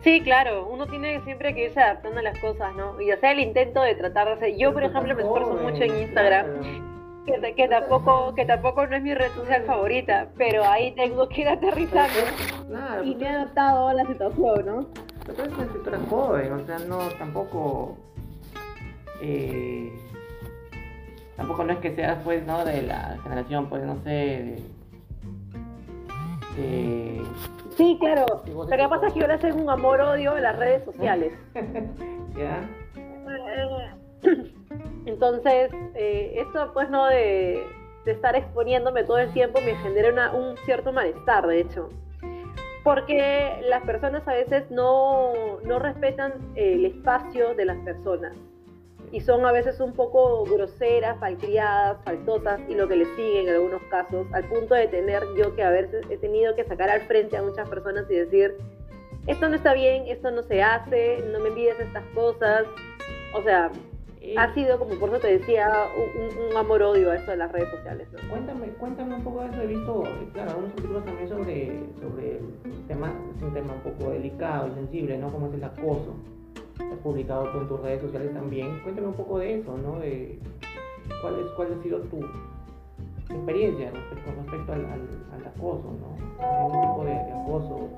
Sí, claro, uno tiene siempre que irse adaptando a las cosas, ¿no? Y hacer el intento de tratar de hacer. Yo, por ejemplo, me esfuerzo mucho en Instagram. Que, que, tampoco que tampoco no es mi red social favorita, pero ahí tengo que ir aterrizando y me he adaptado a la situación, ¿no? Pero es una escritora joven, o sea, no tampoco eh, tampoco no es que seas pues no de la generación pues no sé de, sí claro. lo que pasa es que ahora tengo un amor odio en las redes sociales. Ya. Entonces eh, esto pues no de, estar exponiéndome todo el tiempo me genera un cierto malestar de hecho. Porque las personas a veces no, no respetan el espacio de las personas y son a veces un poco groseras, falcriadas, faltosas y lo que le sigue en algunos casos, al punto de tener yo que a veces he tenido que sacar al frente a muchas personas y decir, esto no está bien, esto no se hace, no me envíes estas cosas. O sea, ha sido como por eso te decía un, amor-odio a eso de las redes sociales. Cuéntame, cuéntame un poco de eso. He visto, claro, algunos artículos también sobre, sobre el tema, es un tema un poco delicado y sensible, ¿no? Como es el acoso has publicado tú en tus redes sociales también. Cuéntame un poco de eso, ¿no? De cuál, ha sido tu experiencia con respecto al, acoso, ¿no? Un tipo de, acoso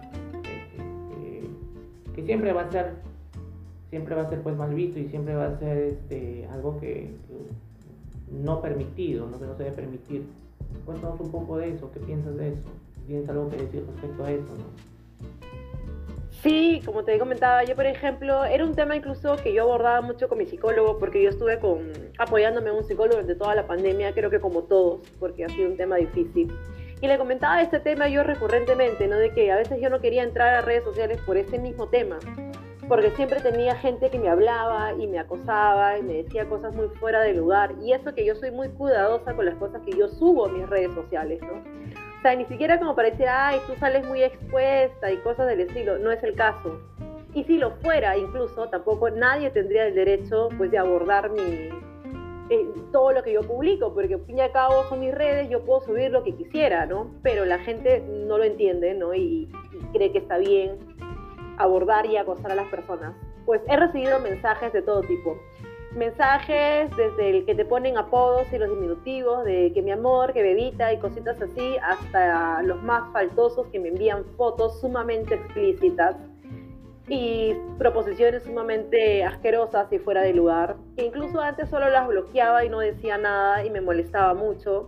que, siempre va a ser siempre va a ser pues mal visto y siempre va a ser este, algo que, no permitido, ¿no? que no se debe permitir. Cuéntanos un poco de eso, ¿qué piensas de eso? ¿Tienes algo que decir respecto a eso? ¿no? Sí, como te comentaba, yo por ejemplo, era un tema incluso que yo abordaba mucho con mi psicólogo, porque yo estuve con, apoyándome a un psicólogo durante toda la pandemia, creo que como todos, porque ha sido un tema difícil. Y le comentaba este tema yo recurrentemente, ¿no? De que a veces yo no quería entrar a redes sociales por ese mismo tema, porque siempre tenía gente que me hablaba y me acosaba y me decía cosas muy fuera de lugar. Y eso que yo soy muy cuidadosa con las cosas que yo subo a mis redes sociales, ¿no? O sea, ni siquiera como para decir, ay, tú sales muy expuesta y cosas del estilo. No es el caso. Y si lo fuera, incluso, tampoco nadie tendría el derecho pues, de abordar mi, eh, todo lo que yo publico, porque al fin y al cabo son mis redes, yo puedo subir lo que quisiera, ¿no? Pero la gente no lo entiende, ¿no? Y, y cree que está bien abordar y acosar a las personas. Pues he recibido mensajes de todo tipo mensajes desde el que te ponen apodos y los diminutivos de que mi amor, que bebita y cositas así, hasta los más faltosos que me envían fotos sumamente explícitas y proposiciones sumamente asquerosas y fuera de lugar, que incluso antes solo las bloqueaba y no decía nada y me molestaba mucho.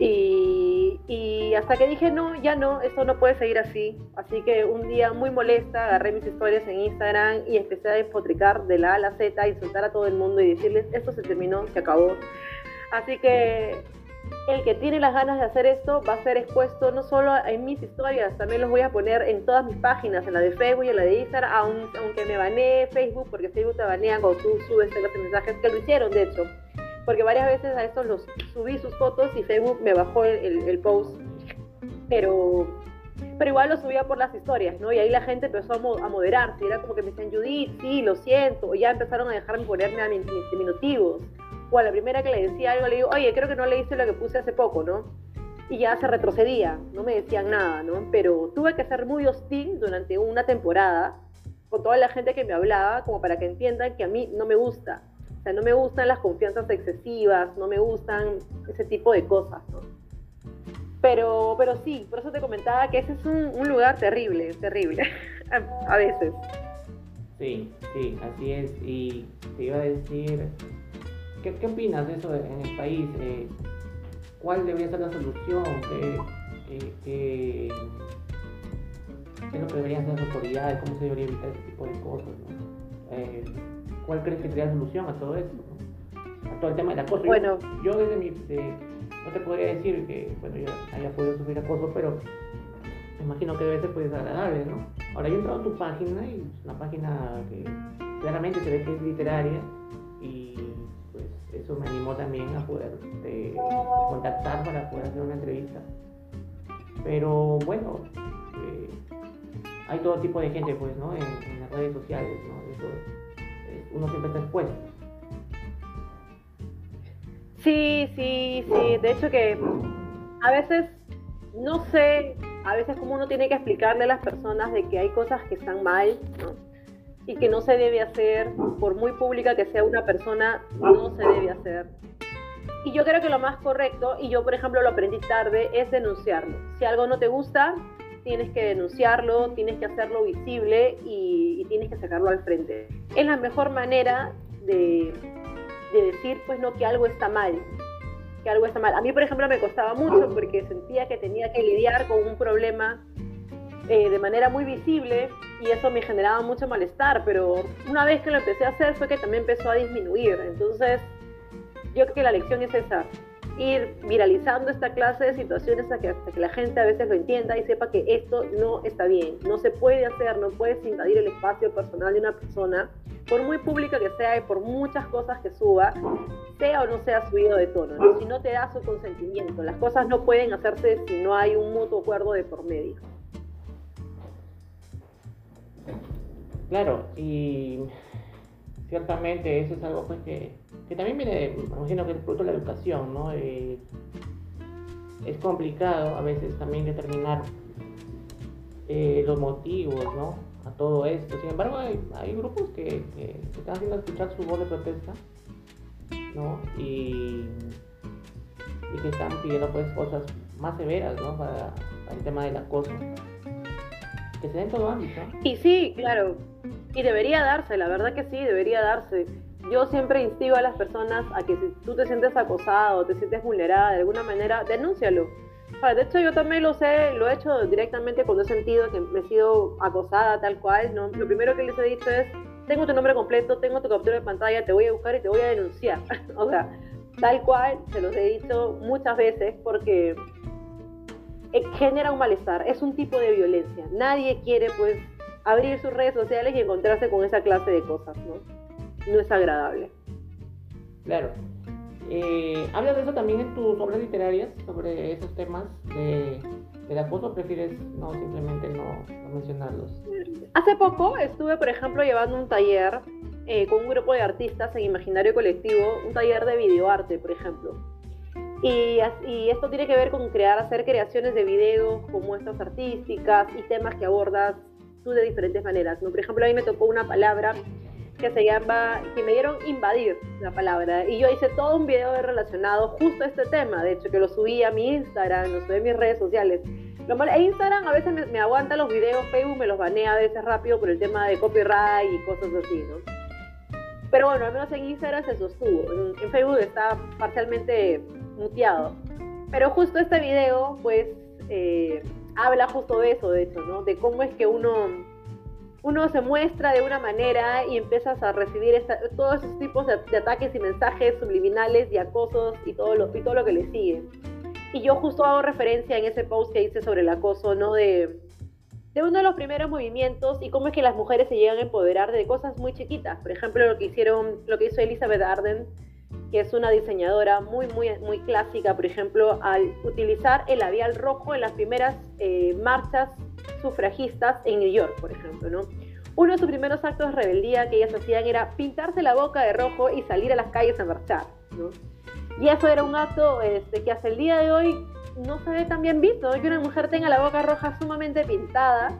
Y, hasta que dije, no, ya no, esto no puede seguir así. Así que un día muy molesta agarré mis historias en Instagram y empecé a despotricar de la A a la Z, insultar a todo el mundo y decirles, esto se terminó, se acabó. Así que el que tiene las ganas de hacer esto va a ser expuesto no solo en mis historias, también los voy a poner en todas mis páginas, en la de Facebook y en la de Instagram, aunque me banee Facebook, porque Facebook te banea cuando tú subes los mensajes, que lo hicieron de hecho porque varias veces a estos los subí sus fotos y Facebook me bajó el, post, pero, pero igual lo subía por las historias, ¿no? Y ahí la gente empezó a, moderarse, era como que me decían, Judith, sí, lo siento, o ya empezaron a dejarme ponerme a mis, diminutivos, o a la primera que le decía algo le digo, oye, creo que no leíste lo que puse hace poco, ¿no? Y ya se retrocedía, no me decían nada, ¿no? Pero tuve que ser muy hostil durante una temporada con toda la gente que me hablaba, como para que entiendan que a mí no me gusta no me gustan las confianzas excesivas, no me gustan ese tipo de cosas. Pero, pero sí, por eso te comentaba que ese es un, lugar terrible, terrible, a, veces. Sí, sí, así es. Y te iba a decir, ¿qué, qué opinas de eso en el país? Eh, ¿Cuál debería ser la solución? ¿Qué, qué, es lo que deberían hacer las autoridades? ¿Cómo se debería evitar ese tipo de cosas? ¿no? ¿Cuál crees que sería la solución a todo esto? A todo el tema del acoso. Bueno. Yo, desde mi... no te podría decir que, bueno, yo haya podido sufrir acoso, pero me imagino que debe ser pues desagradable, ¿no? Ahora yo he entrado a tu página y es una página que claramente se ve que es literaria y pues eso me animó también a poder eh, contactar para poder hacer una entrevista. Pero bueno, eh, hay todo tipo de gente pues, ¿no? En, las redes sociales, ¿no? Eso, uno siempre está expuesto. Sí, sí, sí. De hecho que a veces no sé, a veces como uno tiene que explicarle a las personas de que hay cosas que están mal, y que no se debe hacer, por muy pública que sea una persona, no se debe hacer. Y yo creo que lo más correcto, y yo por ejemplo lo aprendí tarde, es denunciarlo. Si algo no te gusta, tienes que denunciarlo, tienes que hacerlo visible y, tienes que sacarlo al frente. Es la mejor manera de, de decir pues no que algo está mal, que algo está mal. A mí, por ejemplo, me costaba mucho porque sentía que tenía que lidiar con un problema eh, de manera muy visible y eso me generaba mucho malestar, pero una vez que lo empecé a hacer fue que también empezó a disminuir. Entonces, yo creo que la lección es esa, ir viralizando esta clase de situaciones hasta que, hasta que la gente a veces lo entienda y sepa que esto no está bien, no se puede hacer, no puedes invadir el espacio personal de una persona, por muy pública que sea y por muchas cosas que suba, sea o no sea subido de tono, si no te da su consentimiento, las cosas no pueden hacerse si no hay un mutuo acuerdo de por medio. Claro, y ciertamente eso es algo pues que, también viene, imagino que es producto de la educación, ¿no? Eh, es complicado a veces también determinar eh, los motivos, ¿no? A todo esto. Sin embargo, hay, grupos que, están haciendo escuchar su voz de protesta, ¿no? Y, que están pidiendo pues cosas más severas, ¿no? Para, el tema del acoso que se den todo ámbito. Y sí, claro, y debería darse, la verdad que sí, debería darse. Yo siempre instigo a las personas a que si tú te sientes acosado, te sientes vulnerada de alguna manera, denúncialo. de hecho, yo también lo sé, lo he hecho directamente cuando he sentido que me he sido acosada tal cual. ¿no? Lo primero que les he dicho es, tengo tu nombre completo, tengo tu captura de pantalla, te voy a buscar y te voy a denunciar. o sea, tal cual, se los he dicho muchas veces porque eh, genera un malestar, es un tipo de violencia. Nadie quiere pues abrir sus redes sociales y encontrarse con esa clase de cosas, ¿no? No es agradable. Claro. Eh, ¿Hablas de eso también en tus obras literarias, sobre esos temas de, de acoso o prefieres no simplemente no, mencionarlos? Hace poco estuve, por ejemplo, llevando un taller eh, con un grupo de artistas en Imaginario Colectivo, un taller de videoarte, por ejemplo. Y, esto tiene que ver con crear, hacer creaciones de videos con muestras artísticas y temas que abordas tú de diferentes maneras. ¿no? Por ejemplo, a mí me tocó una palabra que se llama, que me dieron invadir la palabra. Y yo hice todo un video relacionado justo a este tema, de hecho, que lo subí a mi Instagram, lo subí a mis redes sociales. Lo e Instagram a veces me, aguanta los videos, Facebook me los banea a veces rápido por el tema de copyright y cosas así, ¿no? Pero bueno, al menos en Instagram se sostuvo. En, en Facebook está parcialmente muteado. Pero justo este video, pues, eh, habla justo de eso, de hecho, ¿no? De cómo es que uno, uno se muestra de una manera y empiezas a recibir todos esos tipos de, ataques y mensajes subliminales y acosos y todo, lo, y todo lo que le sigue. Y yo justo hago referencia en ese post que hice sobre el acoso, ¿no? De, de uno de los primeros movimientos y cómo es que las mujeres se llegan a empoderar de cosas muy chiquitas. Por ejemplo, lo que hicieron, lo que hizo Elizabeth Arden que es una diseñadora muy, muy, muy clásica, por ejemplo, al utilizar el labial rojo en las primeras eh, marchas sufragistas en New York, por ejemplo, ¿no? Uno de sus primeros actos de rebeldía que ellas hacían era pintarse la boca de rojo y salir a las calles a marchar, ¿no? Y eso era un acto este, que hasta el día de hoy no se ve tan bien visto, que una mujer tenga la boca roja sumamente pintada,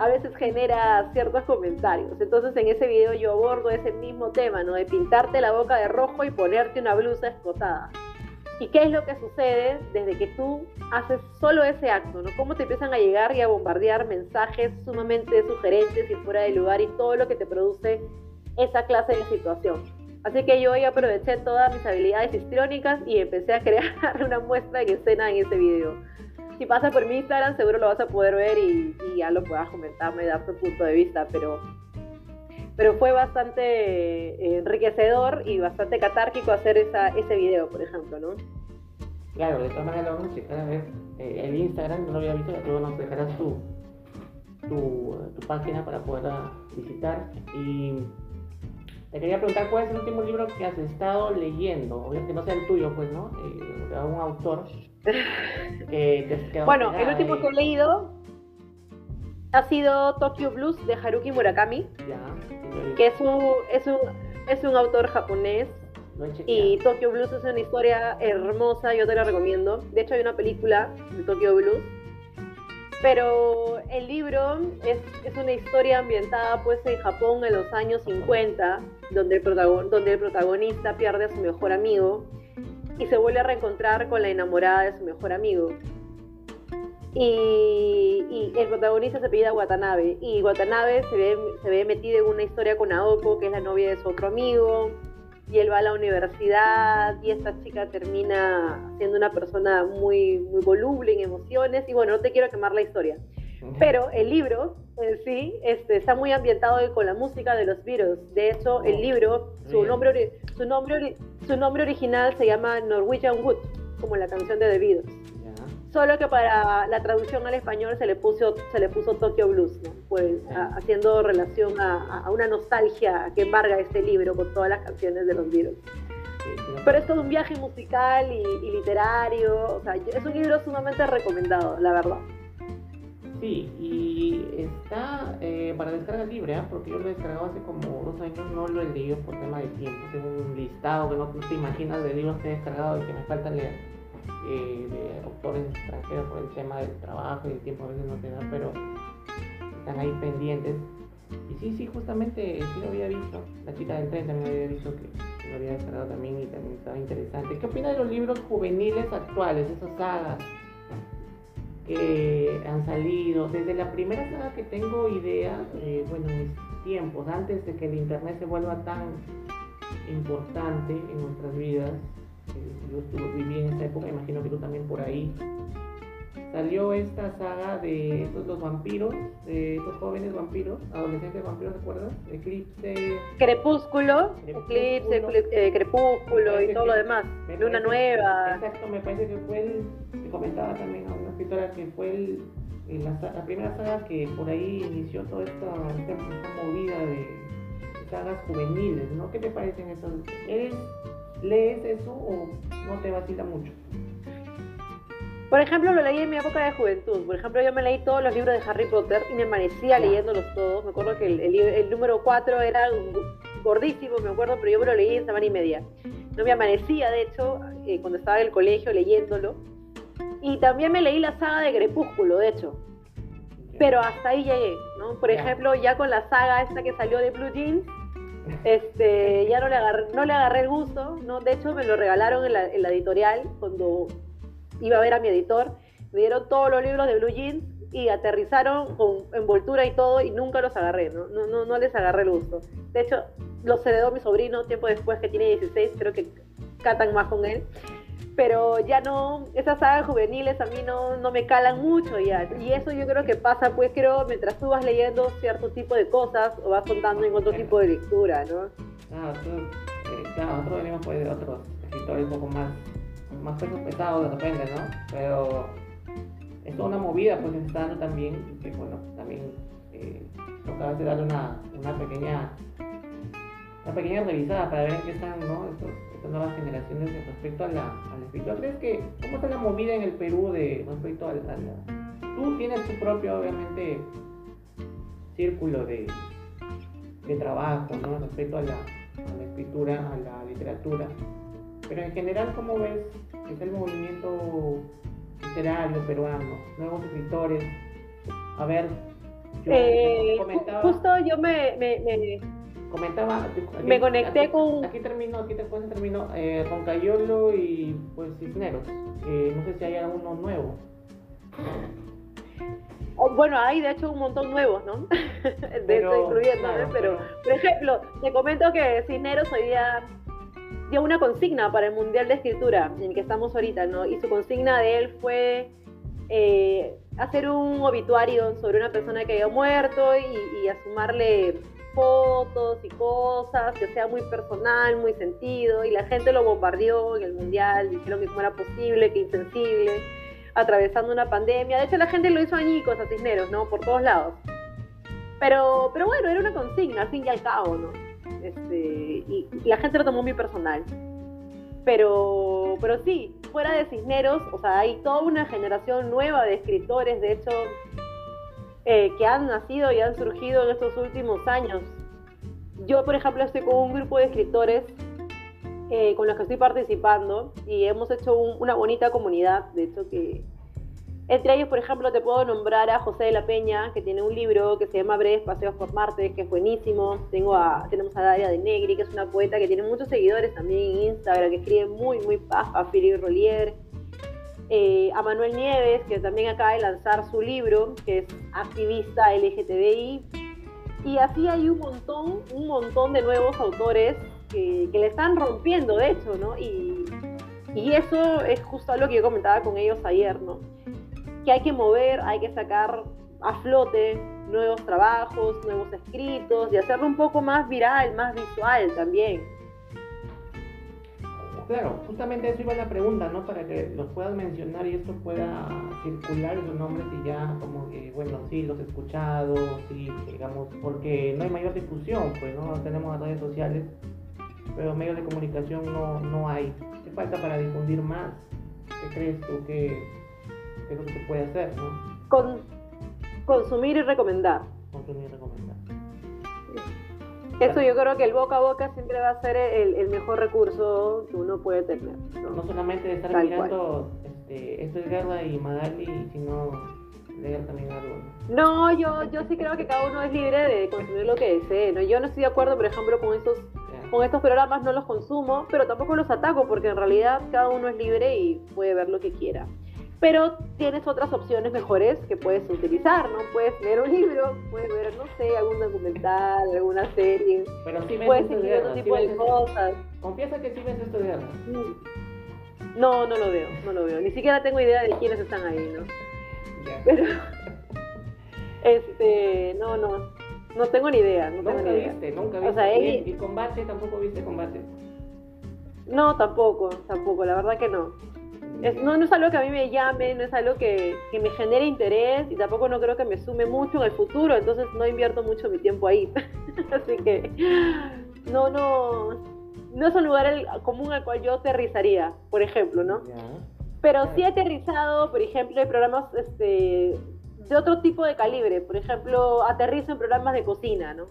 a veces genera ciertos comentarios. Entonces en ese video yo abordo ese mismo tema, ¿no? De pintarte la boca de rojo y ponerte una blusa escotada. ¿Y qué es lo que sucede desde que tú haces solo ese acto, ¿no? Cómo te empiezan a llegar y a bombardear mensajes sumamente sugerentes y fuera de lugar y todo lo que te produce esa clase de situación. Así que yo hoy aproveché todas mis habilidades histriónicas y empecé a crear una muestra de escena en ese video si pasas por mi Instagram seguro lo vas a poder ver y, ya lo puedas comentarme, dar tu punto de vista, pero, pero fue bastante eh, enriquecedor y bastante catárquico hacer ese video, por ejemplo, ¿no? Claro, de todas maneras vamos a checar a ver el Instagram, no lo había visto, luego nos dejarás tu, tu, página para poder visitar. Y te quería preguntar cuál es el último libro que has estado leyendo, obviamente no sea el tuyo, pues, ¿no? Eh, de algún autor. Bueno, el último que he leído ha sido Tokyo Blues de Haruki Murakami, que es un, es, un, es un autor japonés. Y Tokyo Blues es una historia hermosa, yo te la recomiendo. De hecho, hay una película de Tokyo Blues. Pero el libro es, es una historia ambientada pues en Japón en los años 50, donde el, donde el protagonista pierde a su mejor amigo y se vuelve a reencontrar con la enamorada de su mejor amigo. Y, el protagonista se pide a Watanabe. Y Watanabe se ve, se ve metido en una historia con Aoko, que es la novia de su otro amigo. Y él va a la universidad y esta chica termina siendo una persona muy, muy voluble en emociones. Y bueno, no te quiero quemar la historia. Pero el libro en sí este, está muy ambientado con la música de los Beatles. De hecho, el libro, su nombre, su nombre, su nombre original se llama Norwegian Wood, como la canción de The Beatles. Solo que para la traducción al español se le puso, se le puso Tokyo Blues, ¿no? pues, haciendo relación a, una nostalgia que embarga este libro con todas las canciones de los Beatles. Pero es todo un viaje musical y, literario, o sea, es un libro sumamente recomendado, la verdad. Sí, y está eh, para descarga libre, ¿eh? porque yo lo he descargado hace como dos años, no lo he leído por tema de tiempo. Tengo un listado que no te imaginas de libros que he descargado y que me falta leer eh, de autores extranjeros por el tema del trabajo y el tiempo a veces no te da, pero están ahí pendientes. Y sí, sí, justamente sí lo había visto. La chica del tren también había visto que, lo había descargado también y también estaba interesante. ¿Qué opinas de los libros juveniles actuales, esas sagas que han salido? Desde la primera saga que tengo idea, eh, bueno, en mis tiempos, antes de que el internet se vuelva tan importante en nuestras vidas, yo estuve, viví en esa época, imagino que tú también por ahí. Salió esta saga de estos los vampiros, de estos jóvenes vampiros, adolescentes vampiros, ¿recuerdas? Eclipse. Crepúsculo, Eclipse, eh, Crepúsculo y todo lo demás. Luna Nueva. Exacto, me parece que fue el. Te comentaba también a una escritora que fue el, la, primera saga que por ahí inició toda esta, esta, movida de sagas juveniles, ¿no? ¿Qué te parecen esas? ¿Eres ¿Lees eso o no te vacila mucho? Por ejemplo, lo leí en mi época de juventud. Por ejemplo, yo me leí todos los libros de Harry Potter y me amanecía leyéndolos todos. Me acuerdo que el, número 4 era gordísimo, me acuerdo, pero yo me lo leí en semana y media. No me amanecía, de hecho, eh, cuando estaba en el colegio leyéndolo. Y también me leí la saga de Crepúsculo, de hecho. Pero hasta ahí llegué, ¿no? Por ejemplo, ya con la saga esta que salió de Blue Jeans, este, ya no le, agarré, no le agarré el gusto, ¿no? De hecho, me lo regalaron en la, editorial cuando iba a ver a mi editor. Me dieron todos los libros de Blue Jeans y aterrizaron con envoltura y todo y nunca los agarré, ¿no? No, no, no les agarré el gusto. De hecho, los heredó mi sobrino tiempo después que tiene 16, creo que catan más con él pero ya no, esas sagas juveniles a mí no, no me calan mucho ya. Y eso yo creo que pasa, pues creo, mientras tú vas leyendo cierto tipo de cosas o vas contando en otro tipo de lectura, ¿no? Ah, eh, claro, nosotros venimos pues, de otros escritores un poco más, más pesos pesados de repente, ¿no? Pero es toda una movida pues que se está dando también, que bueno, también eh, toca darle una, una pequeña una pequeña revisada para ver en qué están ¿no? estas nuevas generaciones respecto a la, a la escritura. ¿Crees que cómo está la movida en el Perú de respecto a la, Tú tienes tu propio, obviamente, círculo de, de trabajo ¿no? respecto a la, a la escritura, a la literatura. Pero en general, ¿cómo ves que es el movimiento literario peruano? Nuevos escritores. A ver, yo eh, Justo yo me, me comentaba. me conecté con. Aquí terminó, aquí después terminó eh, con Cayolo y pues Cisneros. Eh, no sé si hay alguno nuevo. Oh, bueno, hay de hecho un montón nuevos, ¿no? de pero, incluyendo, pero, por ejemplo, te comento que Cisneros hoy día dio una consigna para el Mundial de Escritura en el que estamos ahorita, ¿no? Y su consigna de él fue eh, hacer un obituario sobre una persona que había muerto y, y a sumarle fotos y cosas, que sea muy personal, muy sentido, y la gente lo bombardeó en el mundial, dijeron que cómo era posible, que insensible, atravesando una pandemia. De hecho, la gente lo hizo añicos a Cisneros, ¿no? Por todos lados. Pero, pero bueno, era una consigna, al fin y al cabo, ¿no? Este, y, la gente lo tomó muy personal. Pero, pero sí, fuera de Cisneros, o sea, hay toda una generación nueva de escritores, de hecho, eh, que han nacido y han surgido en estos últimos años. Yo, por ejemplo, estoy con un grupo de escritores eh, con los que estoy participando y hemos hecho una bonita comunidad, de hecho, que entre ellos, por ejemplo, te puedo nombrar a José de la Peña, que tiene un libro que se llama Breves Paseos por Marte, que es buenísimo. Tenemos a Daria de Negri, que es una poeta que tiene muchos seguidores también en Instagram, que escribe muy, muy paz, a Philippe Rollier. Eh, a Manuel Nieves, que también acaba de lanzar su libro, que es activista LGTBI. Y así hay un montón, un montón de nuevos autores que, le están rompiendo, de hecho, ¿no? Y, y eso es justo lo que yo comentaba con ellos ayer, ¿no? Que hay que mover, hay que sacar a flote nuevos trabajos, nuevos escritos y hacerlo un poco más viral, más visual también. Claro, justamente eso iba la pregunta, ¿no? Para que los puedas mencionar y esto pueda circular sus nombres y ya como que, bueno, sí, los he escuchado, sí, digamos, porque no hay mayor difusión, pues, ¿no? Tenemos las redes sociales, pero medios de comunicación no, no hay. ¿Qué falta para difundir más? ¿Qué crees tú que, es lo que se puede hacer, no? Con, consumir y recomendar. Consumir y recomendar. Eso yo creo que el boca a boca siempre va a ser el, mejor recurso que uno puede tener. No, solamente de estar mirando este, esto es guerra y Magali, sino leer también algo. ¿no? yo, yo sí creo que cada uno es libre de consumir lo que desee. ¿no? Yo no estoy de acuerdo, por ejemplo, con estos, con estos programas, no los consumo, pero tampoco los ataco, porque en realidad cada uno es libre y puede ver lo que quiera pero tienes otras opciones mejores que puedes utilizar, ¿no? Puedes leer un libro, puedes ver, no sé, algún documental, alguna serie, pero sí puedes seguir otro tipo de cosas. Confiesa que sí ves estudiando. No, no lo veo, no lo veo. Ni siquiera tengo idea de quiénes están ahí, ¿no? Pero, este, no, no, no tengo ni idea. No nunca tengo ni idea. viste, nunca viste. O sea, ¿Y combate tampoco viste combate? No, tampoco, tampoco, la verdad que no no, no es algo que a mí me llame, no es algo que, me genere interés y tampoco no creo que me sume mucho en el futuro, entonces no invierto mucho mi tiempo ahí. Así que no, no, no es un lugar común al cual yo aterrizaría, por ejemplo, ¿no? Pero sí he aterrizado, por ejemplo, en programas este, de otro tipo de calibre. Por ejemplo, aterrizo en programas de cocina, ¿no?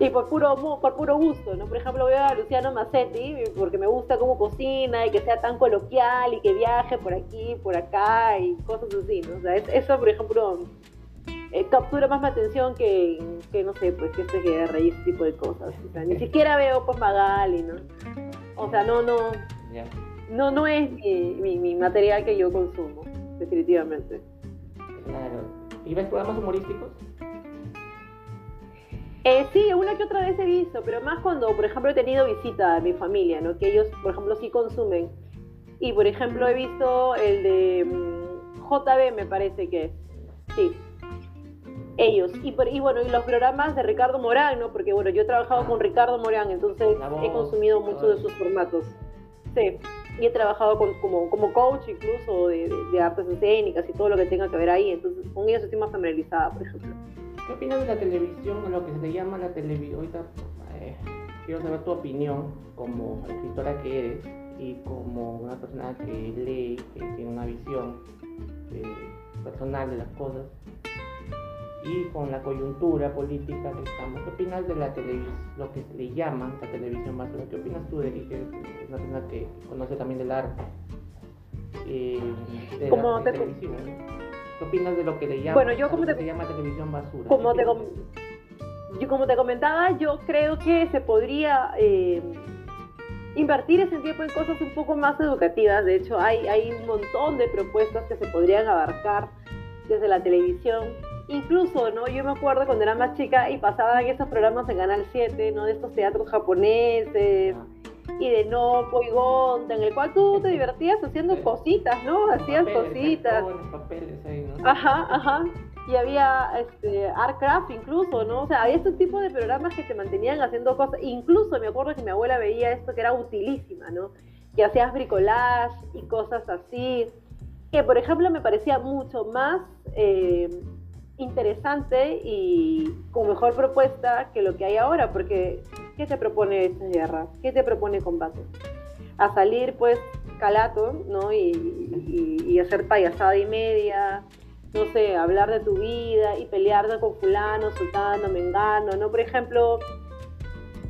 Y por puro, por puro gusto, ¿no? Por ejemplo, veo a Luciano Massetti porque me gusta cómo cocina y que sea tan coloquial y que viaje por aquí, por acá y cosas así, ¿no? O sea, eso, por ejemplo, eh, captura más mi atención que, que, no sé, pues que este guerra y ese tipo de cosas. O sea, ni siquiera veo pues Magali, ¿no? O sea, no, no, no, no es mi, mi, material que yo consumo, definitivamente. Claro. ¿Y ves programas humorísticos? Eh, sí, una que otra vez he visto, pero más cuando, por ejemplo, he tenido visita a mi familia, ¿no? Que ellos, por ejemplo, sí consumen. Y, por ejemplo, he visto el de mm, JB, me parece que es. Sí. Ellos. Y, y, bueno, y los programas de Ricardo Morán, ¿no? Porque, bueno, yo he trabajado con Ricardo Morán, entonces he consumido muchos de sus formatos. Sí. Y he trabajado con, como, como coach incluso de, de artes escénicas y todo lo que tenga que ver ahí. Entonces, con ellos estoy más familiarizada, por ejemplo. ¿Qué opinas de la televisión, o lo que se le llama la televisión? Ahorita eh, quiero saber tu opinión como escritora que eres y como una persona que lee, que tiene una visión eh, personal de las cosas y con la coyuntura política que estamos. ¿Qué opinas de la televisión, lo que se le llama la televisión basura? ¿Qué opinas tú de que es una persona que conoce también del arte? Eh, de la televisión, ¿Qué opinas de lo que le llama, bueno, yo como te, se llama televisión basura? Como te, yo, como te comentaba, yo creo que se podría eh, invertir ese tiempo en cosas un poco más educativas. De hecho, hay, hay un montón de propuestas que se podrían abarcar desde la televisión. Incluso, ¿no? Yo me acuerdo cuando era más chica y pasaban esos programas en Canal 7, ¿no? De estos teatros japoneses. Ah y de no Poigonta, en el cual tú te divertías haciendo cositas, ¿no? Hacías cositas. Papeles ahí, ¿no? Ajá, ajá. y había este, Artcraft incluso, ¿no? O sea, había este tipo de programas que te mantenían haciendo cosas. Incluso me acuerdo que mi abuela veía esto que era utilísima, ¿no? Que hacías bricolage y cosas así. Que, por ejemplo, me parecía mucho más eh, interesante y con mejor propuesta que lo que hay ahora. Porque, ¿qué te propone esta guerra? ¿Qué te propone combate? A salir, pues, calato, ¿no? Y, hacer payasada y media no sé, hablar de tu vida y pelearte con fulano, sultano, mengano, ¿no? Por ejemplo,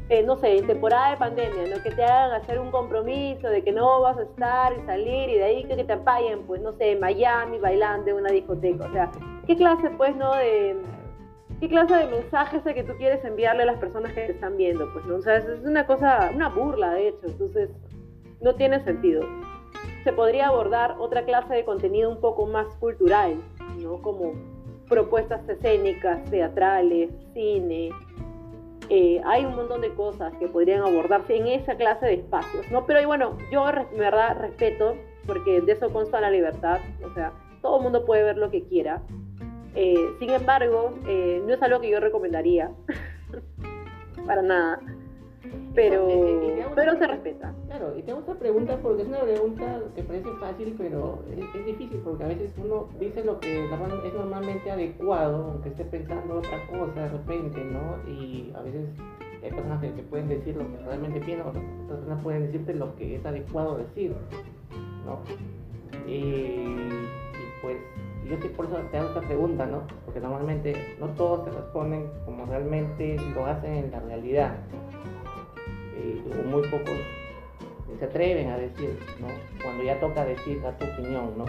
eh, no sé, en temporada de pandemia, ¿no? Que te hagan hacer un compromiso de que no vas a estar y salir y de ahí que te apaguen, pues, no sé, en Miami bailando en una discoteca. O sea, ¿qué clase, pues, no, de... ¿Qué clase de mensaje es el que tú quieres enviarle a las personas que te están viendo? Pues, ¿no? O sea, es una cosa, una burla, de hecho. Entonces, no tiene sentido. Se podría abordar otra clase de contenido un poco más cultural, como propuestas escénicas, teatrales, cine. Eh, hay un montón de cosas que podrían abordarse en esa clase de espacios, ¿no? Pero bueno, yo en verdad respeto, porque de eso consta la libertad, o sea, todo el mundo puede ver lo que quiera. Eh, sin embargo, eh, no es algo que yo recomendaría, para nada pero, pero se respeta. Claro, y tengo esta pregunta porque es una pregunta que parece fácil, pero es, difícil porque a veces uno dice lo que es normalmente adecuado, aunque esté pensando otra cosa de repente, ¿no? Y a veces hay personas que te pueden decir lo que realmente piensan, otras personas pueden decirte lo que es adecuado decir, ¿no? Y, pues yo sí por eso te hago esta pregunta, ¿no? Porque normalmente no todos se responden como realmente lo hacen en la realidad o muy pocos se atreven a decir, ¿no? Cuando ya toca decir a tu opinión, ¿no?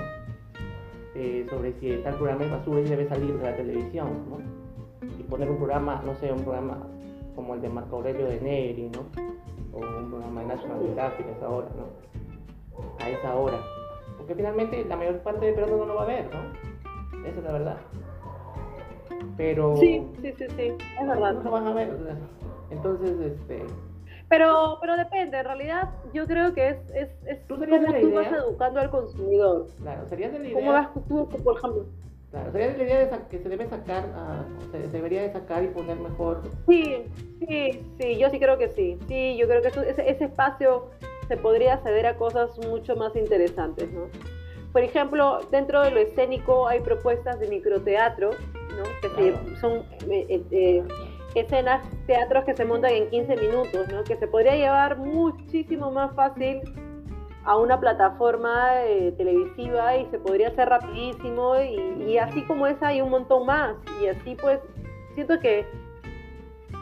Eh, sobre si tal programa es basura y debe salir de la televisión, ¿no? Y poner un programa, no sé, un programa como el de Marco Aurelio de Neri, ¿no? O un programa de National Geographic a esa hora, ¿no? A esa hora. Porque finalmente la mayor parte del programa no lo va a ver, ¿no? Esa es la verdad. Pero... Sí, sí, sí, sí, es verdad. No lo van a ver. Entonces, este pero, pero depende, en realidad yo creo que es, es, es ¿Tú como tú vas educando al consumidor. Claro, serías de la idea. ¿Cómo vas tú, por ejemplo? Claro, sería de la idea de que se debe sacar, se debería de sacar y poner mejor. Sí, sí, sí, yo sí creo que sí. Sí, yo creo que ese, ese espacio se podría acceder a cosas mucho más interesantes, ¿no? Por ejemplo, dentro de lo escénico hay propuestas de microteatro, ¿no? Que son eh, eh, eh escenas, teatros que se montan en 15 minutos, ¿no? que se podría llevar muchísimo más fácil a una plataforma eh, televisiva y se podría hacer rapidísimo y, así como esa hay un montón más y así pues siento que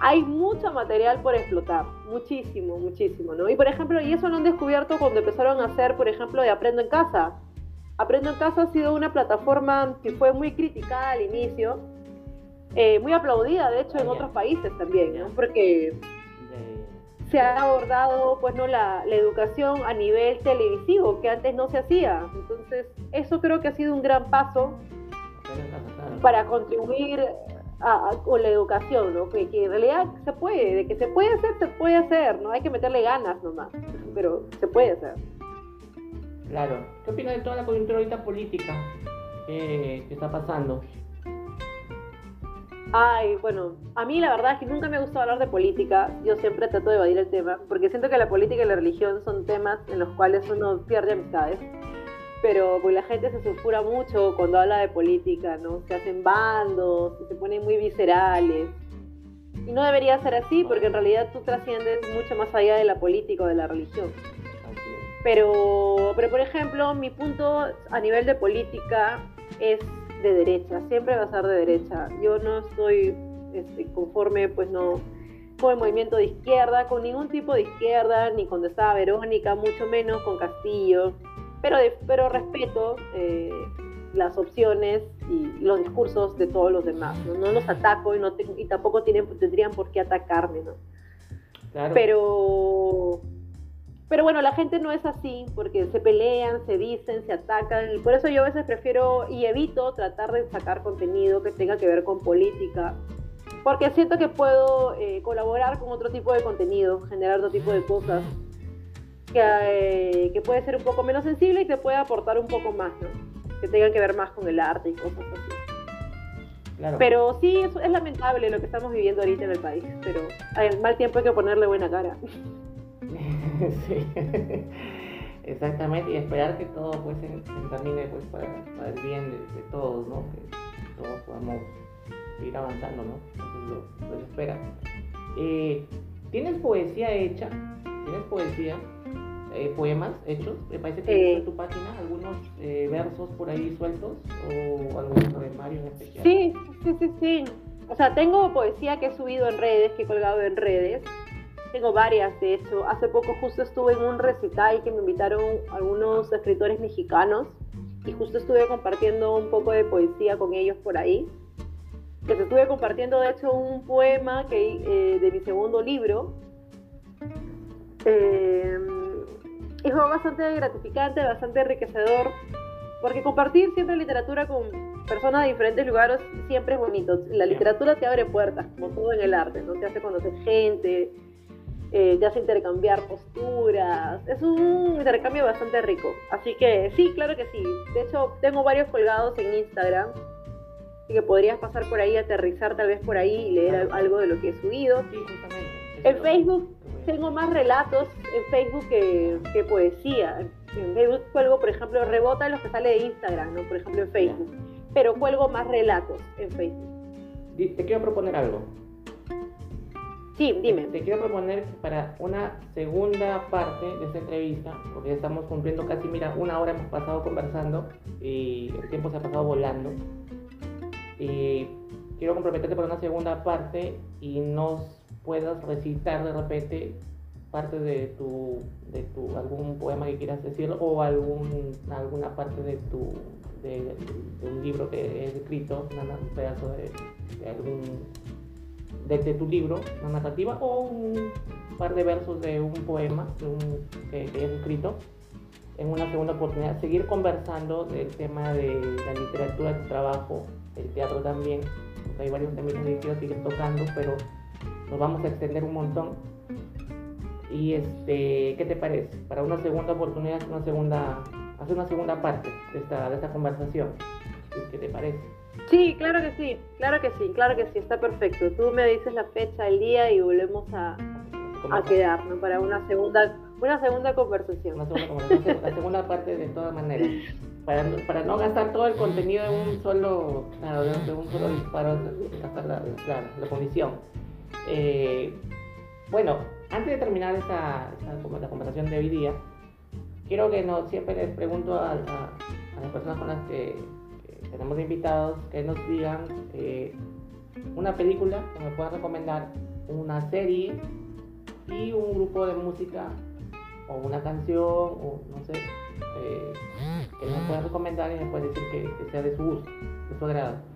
hay mucho material por explotar, muchísimo, muchísimo, ¿no? Y por ejemplo, y eso lo han descubierto cuando empezaron a hacer, por ejemplo, de Aprendo en Casa. Aprendo en Casa ha sido una plataforma que fue muy criticada al inicio, eh, muy aplaudida, de hecho, en otros países también, ¿no? Porque se ha abordado, pues, ¿no? La, educación a nivel televisivo, que antes no se hacía. Entonces, eso creo que ha sido un gran paso para contribuir con la educación, ¿no? Que, en realidad se puede, de que se puede hacer, se puede hacer, ¿no? Hay que meterle ganas nomás, pero se puede hacer. Claro. ¿Qué opinas de toda la coyuntura ahorita política que está pasando? Ay, bueno, a mí la verdad es que nunca me ha gustado hablar de política, yo siempre trato de evadir el tema, porque siento que la política y la religión son temas en los cuales uno pierde amistades, pero pues la gente se sulfura mucho cuando habla de política, ¿no? Se hacen bandos, se ponen muy viscerales. Y no debería ser así, porque en realidad tú trasciendes mucho más allá de la política o de la religión. Pero, pero por ejemplo, mi punto a nivel de política es de derecha, siempre va a ser de derecha. Yo no estoy este, conforme, pues no, con el movimiento de izquierda, con ningún tipo de izquierda, ni cuando estaba Verónica, mucho menos con Castillo, pero, pero respeto eh, las opciones y, los discursos de todos los demás. No, los ataco y, no y tampoco tienen, tendrían por qué atacarme, ¿no? Pero pero bueno, la gente no es así porque se pelean, se dicen, se atacan y por eso yo a veces prefiero y evito tratar de sacar contenido que tenga que ver con política porque siento que puedo eh, colaborar con otro tipo de contenido, generar otro tipo de cosas que, eh, que, puede ser un poco menos sensible y que puede aportar un poco más, ¿no? que tengan que ver más con el arte y cosas así. Pero sí, es, es lamentable lo que estamos viviendo ahorita en el país, pero al mal tiempo hay que ponerle buena cara. sí. Exactamente, y esperar que todo pues se, encamine pues para, el bien de, todos, ¿no? Que todos podamos seguir avanzando, ¿no? Eso es lo, que espera. Eh, ¿Tienes poesía hecha? ¿Tienes poesía? Eh, poemas hechos, me parece que en tu página algunos eh, versos por ahí sueltos o algún poemario en especial. Sí, sí, sí, sí. O sea, tengo poesía que he subido en redes, que he colgado en redes. Tengo varias, de hecho. Hace poco justo estuve en un recital que me invitaron algunos escritores mexicanos y justo estuve compartiendo un poco de poesía con ellos por ahí. Que estuve compartiendo, de hecho, un poema que, eh, de mi segundo libro. Eh, fue bastante gratificante, bastante enriquecedor, porque compartir siempre literatura con personas de diferentes lugares siempre es bonito. La literatura te abre puertas, como todo en el arte, ¿no? Te hace conocer gente, eh, te hace intercambiar posturas. Es un intercambio bastante rico. Así que sí, claro que sí. De hecho, tengo varios colgados en Instagram. Así que podrías pasar por ahí, aterrizar tal vez por ahí y leer algo de lo que he subido. Sí, justamente. En Facebook tengo más relatos en Facebook que, poesía. En Facebook cuelgo, por ejemplo, rebota los que sale de Instagram, ¿no? Por ejemplo, en Facebook. Pero cuelgo más relatos en Facebook. Te quiero proponer algo. Sí, dime. Te quiero proponer para una segunda parte de esta entrevista, porque ya estamos cumpliendo casi, mira, una hora hemos pasado conversando y el tiempo se ha pasado volando. Y quiero comprometerte para una segunda parte y nos puedas recitar de repente parte de tu, de tu algún poema que quieras decir o algún, alguna parte de tu de, un libro que he escrito, un pedazo de, de algún de, tu libro, una narrativa o un par de versos de un poema que, que escrito en una segunda oportunidad, seguir conversando del tema de la literatura, tu trabajo, el teatro también, porque hay varios temas que quiero seguir tocando, pero nos vamos a extender un montón. Y este, ¿qué te parece? Para una segunda oportunidad, una segunda, hacer una segunda parte de esta, de esta conversación. ¿Qué te parece? Sí, claro que sí, claro que sí, claro que sí, está perfecto. Tú me dices la fecha, el día y volvemos a, a quedarnos para una segunda, una segunda conversación. Una segunda conversación, la segunda parte de todas maneras. Para, para, no gastar todo el contenido de un solo, claro, de un solo disparo, gastar la, la, la comisión. Eh, bueno, antes de terminar esta, esta, conversación de hoy día, quiero que no, siempre les pregunto a, las personas con las que, tenemos invitados que nos digan eh, una película que me puedan recomendar, una serie y un grupo de música o una canción o no sé, eh, que nos puedan recomendar y me pueden decir que, que sea de su gusto, de su agrado.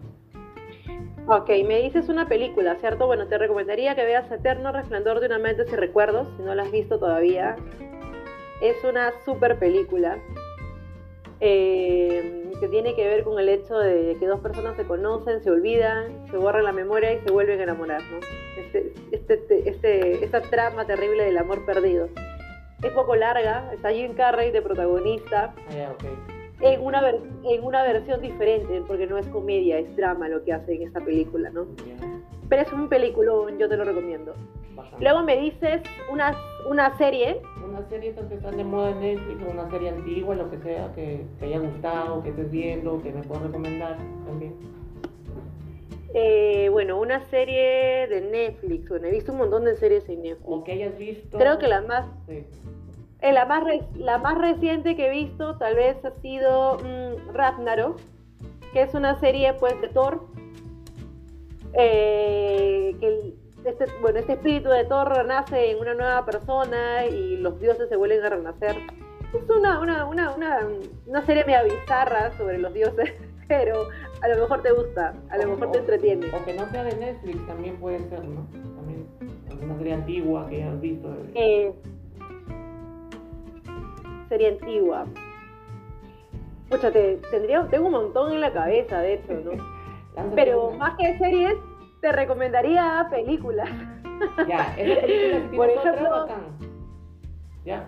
Ok, me dices una película, ¿cierto? Bueno, te recomendaría que veas Eterno Resplandor de una mente sin recuerdos, si no la has visto todavía. Es una super película eh, que tiene que ver con el hecho de que dos personas se conocen, se olvidan, se borran la memoria y se vuelven a enamorar, ¿no? Este, este, este, esta trama terrible del amor perdido. Es poco larga, está Jim Carrey de protagonista. Ah, en una, en una versión diferente, porque no es comedia, es drama lo que hace en esta película, ¿no? Pero es un peliculón, yo te lo recomiendo. Luego me dices una, una serie. Una serie que están de moda en Netflix, una serie antigua, lo que sea, que te haya gustado, que estés viendo, que me puedas recomendar también. Eh, bueno, una serie de Netflix. Bueno, he visto un montón de series en Netflix. O que hayas visto. Creo que la más. Sí. Eh, la, más la más reciente que he visto tal vez ha sido mm, Ragnarok, que es una serie pues de Thor. Eh, que este, bueno, este espíritu de Thor renace en una nueva persona y los dioses se vuelven a renacer. Es una, una, una, una, una serie media bizarra sobre los dioses, pero a lo mejor te gusta, a lo mejor te entretiene. O que no sea de Netflix también puede ser, ¿no? También una serie antigua que hayas visto. Eh, serie antigua. Pucha, tendría, tengo un montón en la cabeza, de hecho, ¿no? Pero más que series, te recomendaría películas. Ya, esa película Por ejemplo, Ya.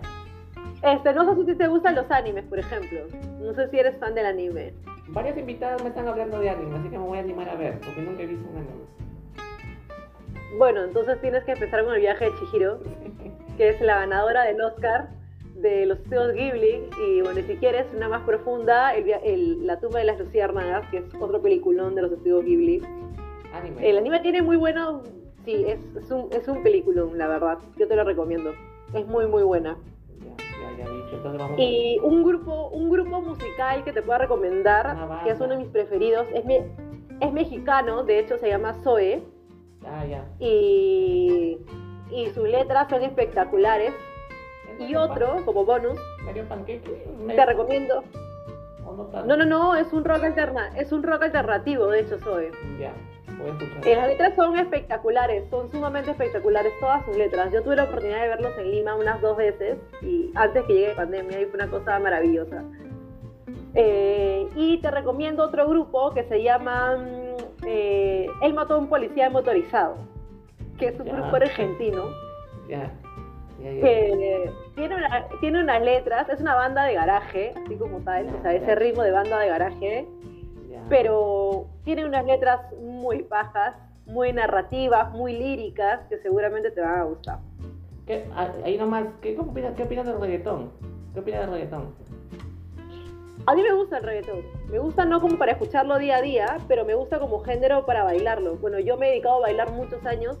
Este, no sé si te gustan los animes, por ejemplo. No sé si eres fan del anime. varias invitadas me están hablando de anime, así que me voy a animar a ver, porque nunca he visto un anime. Bueno, entonces tienes que empezar con el viaje de Chihiro, que es la ganadora del Oscar de los estudios Ghibli. Y bueno, si quieres una más profunda, el, el, La tumba de las luciérnagas, que es otro peliculón de los estudios Ghibli. Anime. El anime tiene muy bueno, sí, es, es, un, es un peliculón, la verdad. Yo te lo recomiendo. Es muy, muy buena. Ya, ya, ya, Y un grupo, un grupo musical que te puedo recomendar, Una que es uno de mis preferidos, es, me- es mexicano, de hecho se llama Zoe, Ah, ya. y, y sus letras son espectaculares. Y otro, como bonus, Medio panqueque. te recomiendo. no. No, no, no, es un rock alterna, es un rock alternativo, de hecho Zoe. Ya, voy a escuchar. Eh, las letras son espectaculares, son sumamente espectaculares todas sus letras. Yo tuve la oportunidad de verlos en Lima unas dos veces y antes que llegue la pandemia y fue una cosa maravillosa. Eh, y te recomiendo otro grupo que se llama mm, eh, Él mató a un policía motorizado, que es un Ya. grupo argentino Ya. Que tiene, una- tiene unas letras, es una banda de garaje, así como tal, o sea, ese ritmo de banda de garaje, pero tiene unas letras muy bajas, muy narrativas, muy líricas, que seguramente te van a gustar. ¿Qué? Ah, Ahí nomás, ¿qué, opinas, ¿qué opinas del reggaetón? ¿Qué opinas del reggaetón? A mí me gusta el reggaetón, me gusta no como para escucharlo día a día, pero me gusta como género para bailarlo. Bueno, yo me he dedicado a bailar muchos años,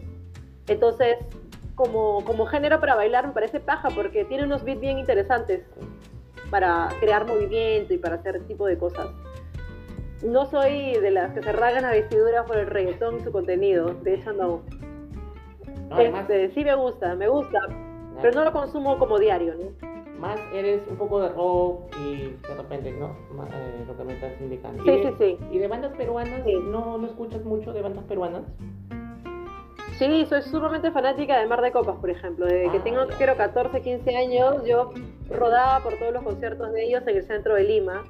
entonces como, como género para bailar me parece paja porque tiene unos beats bien interesantes para crear movimiento y para hacer ese tipo de cosas. No soy de las que se rasgan las vestiduras por el reggaetón y su contenido, de hecho no. No, Este, sí me gusta, me gusta, ya, pero no lo consumo como diario, ¿no? más eres un poco de rock y de repente, ¿no? Eh, lo que me estás indicando. Sí, ¿Y de, sí, sí. ¿Y de bandas peruanas? Sí. ¿No, ¿No escuchas mucho de bandas peruanas? Sí, soy sumamente fanática de Mar de Copas, por ejemplo. Desde que Ah, tengo, creo, 14, 15 años, yo rodaba por todos los conciertos de ellos en el centro de Lima.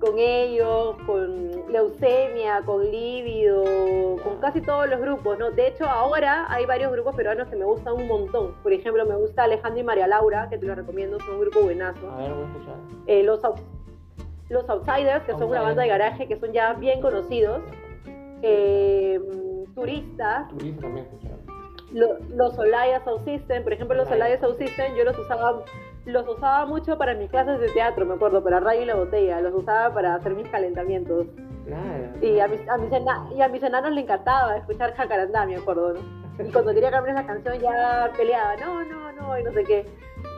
Con ellos, con Leucemia, con Lívido, con casi todos los grupos, ¿no? De hecho, ahora hay varios grupos peruanos que me gustan un montón. Por ejemplo, me gusta Alejandro y María Laura, que te lo recomiendo, son un grupo buenazo. A ver, voy a escuchar. Eh, los, los Outsiders, que son una banda de garaje, que son ya bien conocidos. Eh, turistas, Turista también lo- los Olaya Sound System, por ejemplo, los Olaya. Sound System, yo los usaba, los usaba mucho para mis clases de teatro, me acuerdo, para Rayo y la Botella, los usaba para hacer mis calentamientos. Claro. Y a mis, a mis, y a mis enanos le encantaba escuchar Jacarandá, me acuerdo, ¿no? Y cuando quería cambiar esa canción ya peleaba, no, no, no, y no sé qué.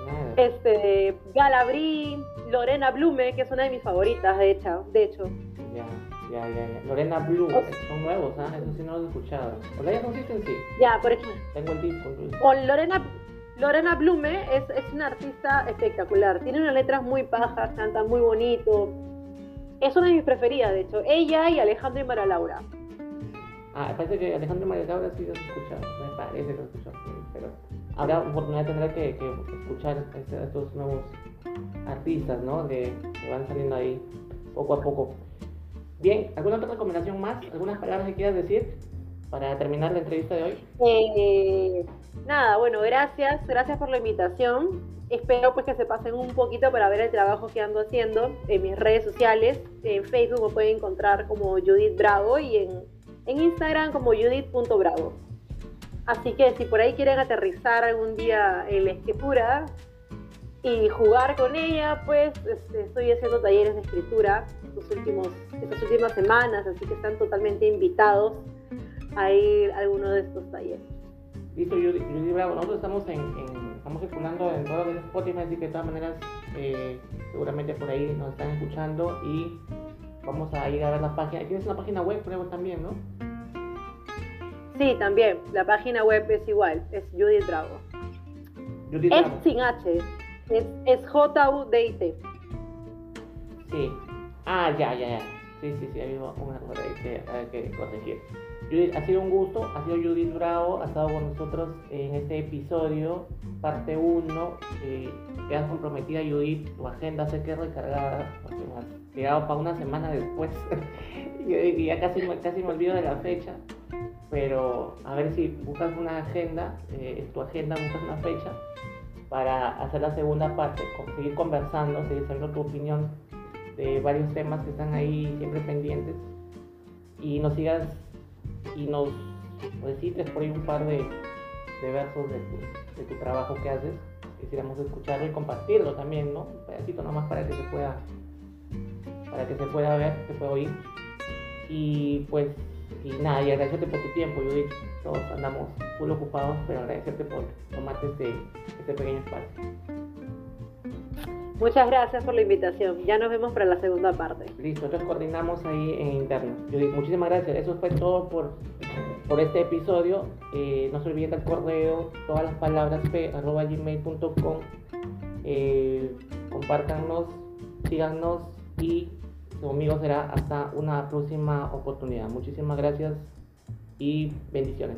Claro. Este, Galabrí, Lorena Blume, que es una de mis favoritas, de hecho, de hecho. Ya, ya, ya, ya. Lorena Blue, son nuevos, ¿ah? Eso sí no los he escuchado. ¿O ya consisten? Sí. Ya, por ejemplo. Tengo el disco. O Lorena, Lorena Blume es, es una artista espectacular. Tiene unas letras muy pajas, canta muy bonito. Es una de mis preferidas, de hecho. Ella y Alejandro y Mara Laura. Ah, parece que Alejandro María Laura sí los he escuchado. Me parece que los he escuchado. Pero habrá oportunidad tendré que, que escuchar este- estos nuevos artistas, ¿no? De, que van saliendo ahí poco a poco. Bien, ¿alguna otra recomendación más? ¿Algunas palabras que quieras decir para terminar la entrevista de hoy? Eh, nada, bueno, gracias, gracias por la invitación. Espero pues que se pasen un poquito para ver el trabajo que ando haciendo en mis redes sociales. En Facebook me pueden encontrar como Judith Bravo y en, Instagram como judith.bravo. Así que si por ahí quieren aterrizar algún día en la escritura y jugar con ella, pues este, estoy haciendo talleres de escritura estos últimos, estas últimas semanas, así que están totalmente invitados a ir a alguno de estos talleres. Listo, Judy, Judy Bravo. Nosotros estamos, en, en- estamos circulando en que es Spotify, así que de todas maneras, eh, seguramente por ahí nos están escuchando y vamos a ir a ver la página. Tienes una página web, creo también, ¿no? Sí, también, la página web es igual, es Judith Bravo. Judy Es sin H, es, es J-U-D-I-T. Sí. Ah, ya, ya, ya. Sí, sí, sí, ha habido un error ahí que hay. Judith, ha sido un gusto, ha sido Judith Bravo, ha estado con nosotros en este episodio, parte 1. Eh, quedas comprometida, Judith, tu agenda sé que es recargada, porque me has llegado para una semana después. y, ya casi, casi me olvido de la fecha. Pero a ver si buscas una agenda, eh, tu agenda buscas una fecha para hacer la segunda parte, seguir conversando, seguir sabiendo tu opinión de varios temas que están ahí siempre pendientes y nos sigas y nos recites por ahí un par de, de versos de tu, de tu, trabajo que haces. Quisiéramos escucharlo y compartirlo también, ¿no? Un pedacito nomás para que se pueda, para que se pueda ver, se pueda oír. Y pues, y nada, y agradecerte por tu tiempo, Judith. Todos andamos full ocupados, pero agradecerte por tomarte este, este pequeño espacio. Muchas gracias por la invitación. Ya nos vemos para la segunda parte. Listo, nosotros coordinamos ahí en interno. Judith, muchísimas gracias. Eso fue todo por, por este episodio. Eh, no se olviden del correo, todas las palabras p.gmail.com. Eh, compártanos, síganos y conmigo será hasta una próxima oportunidad. Muchísimas gracias y bendiciones.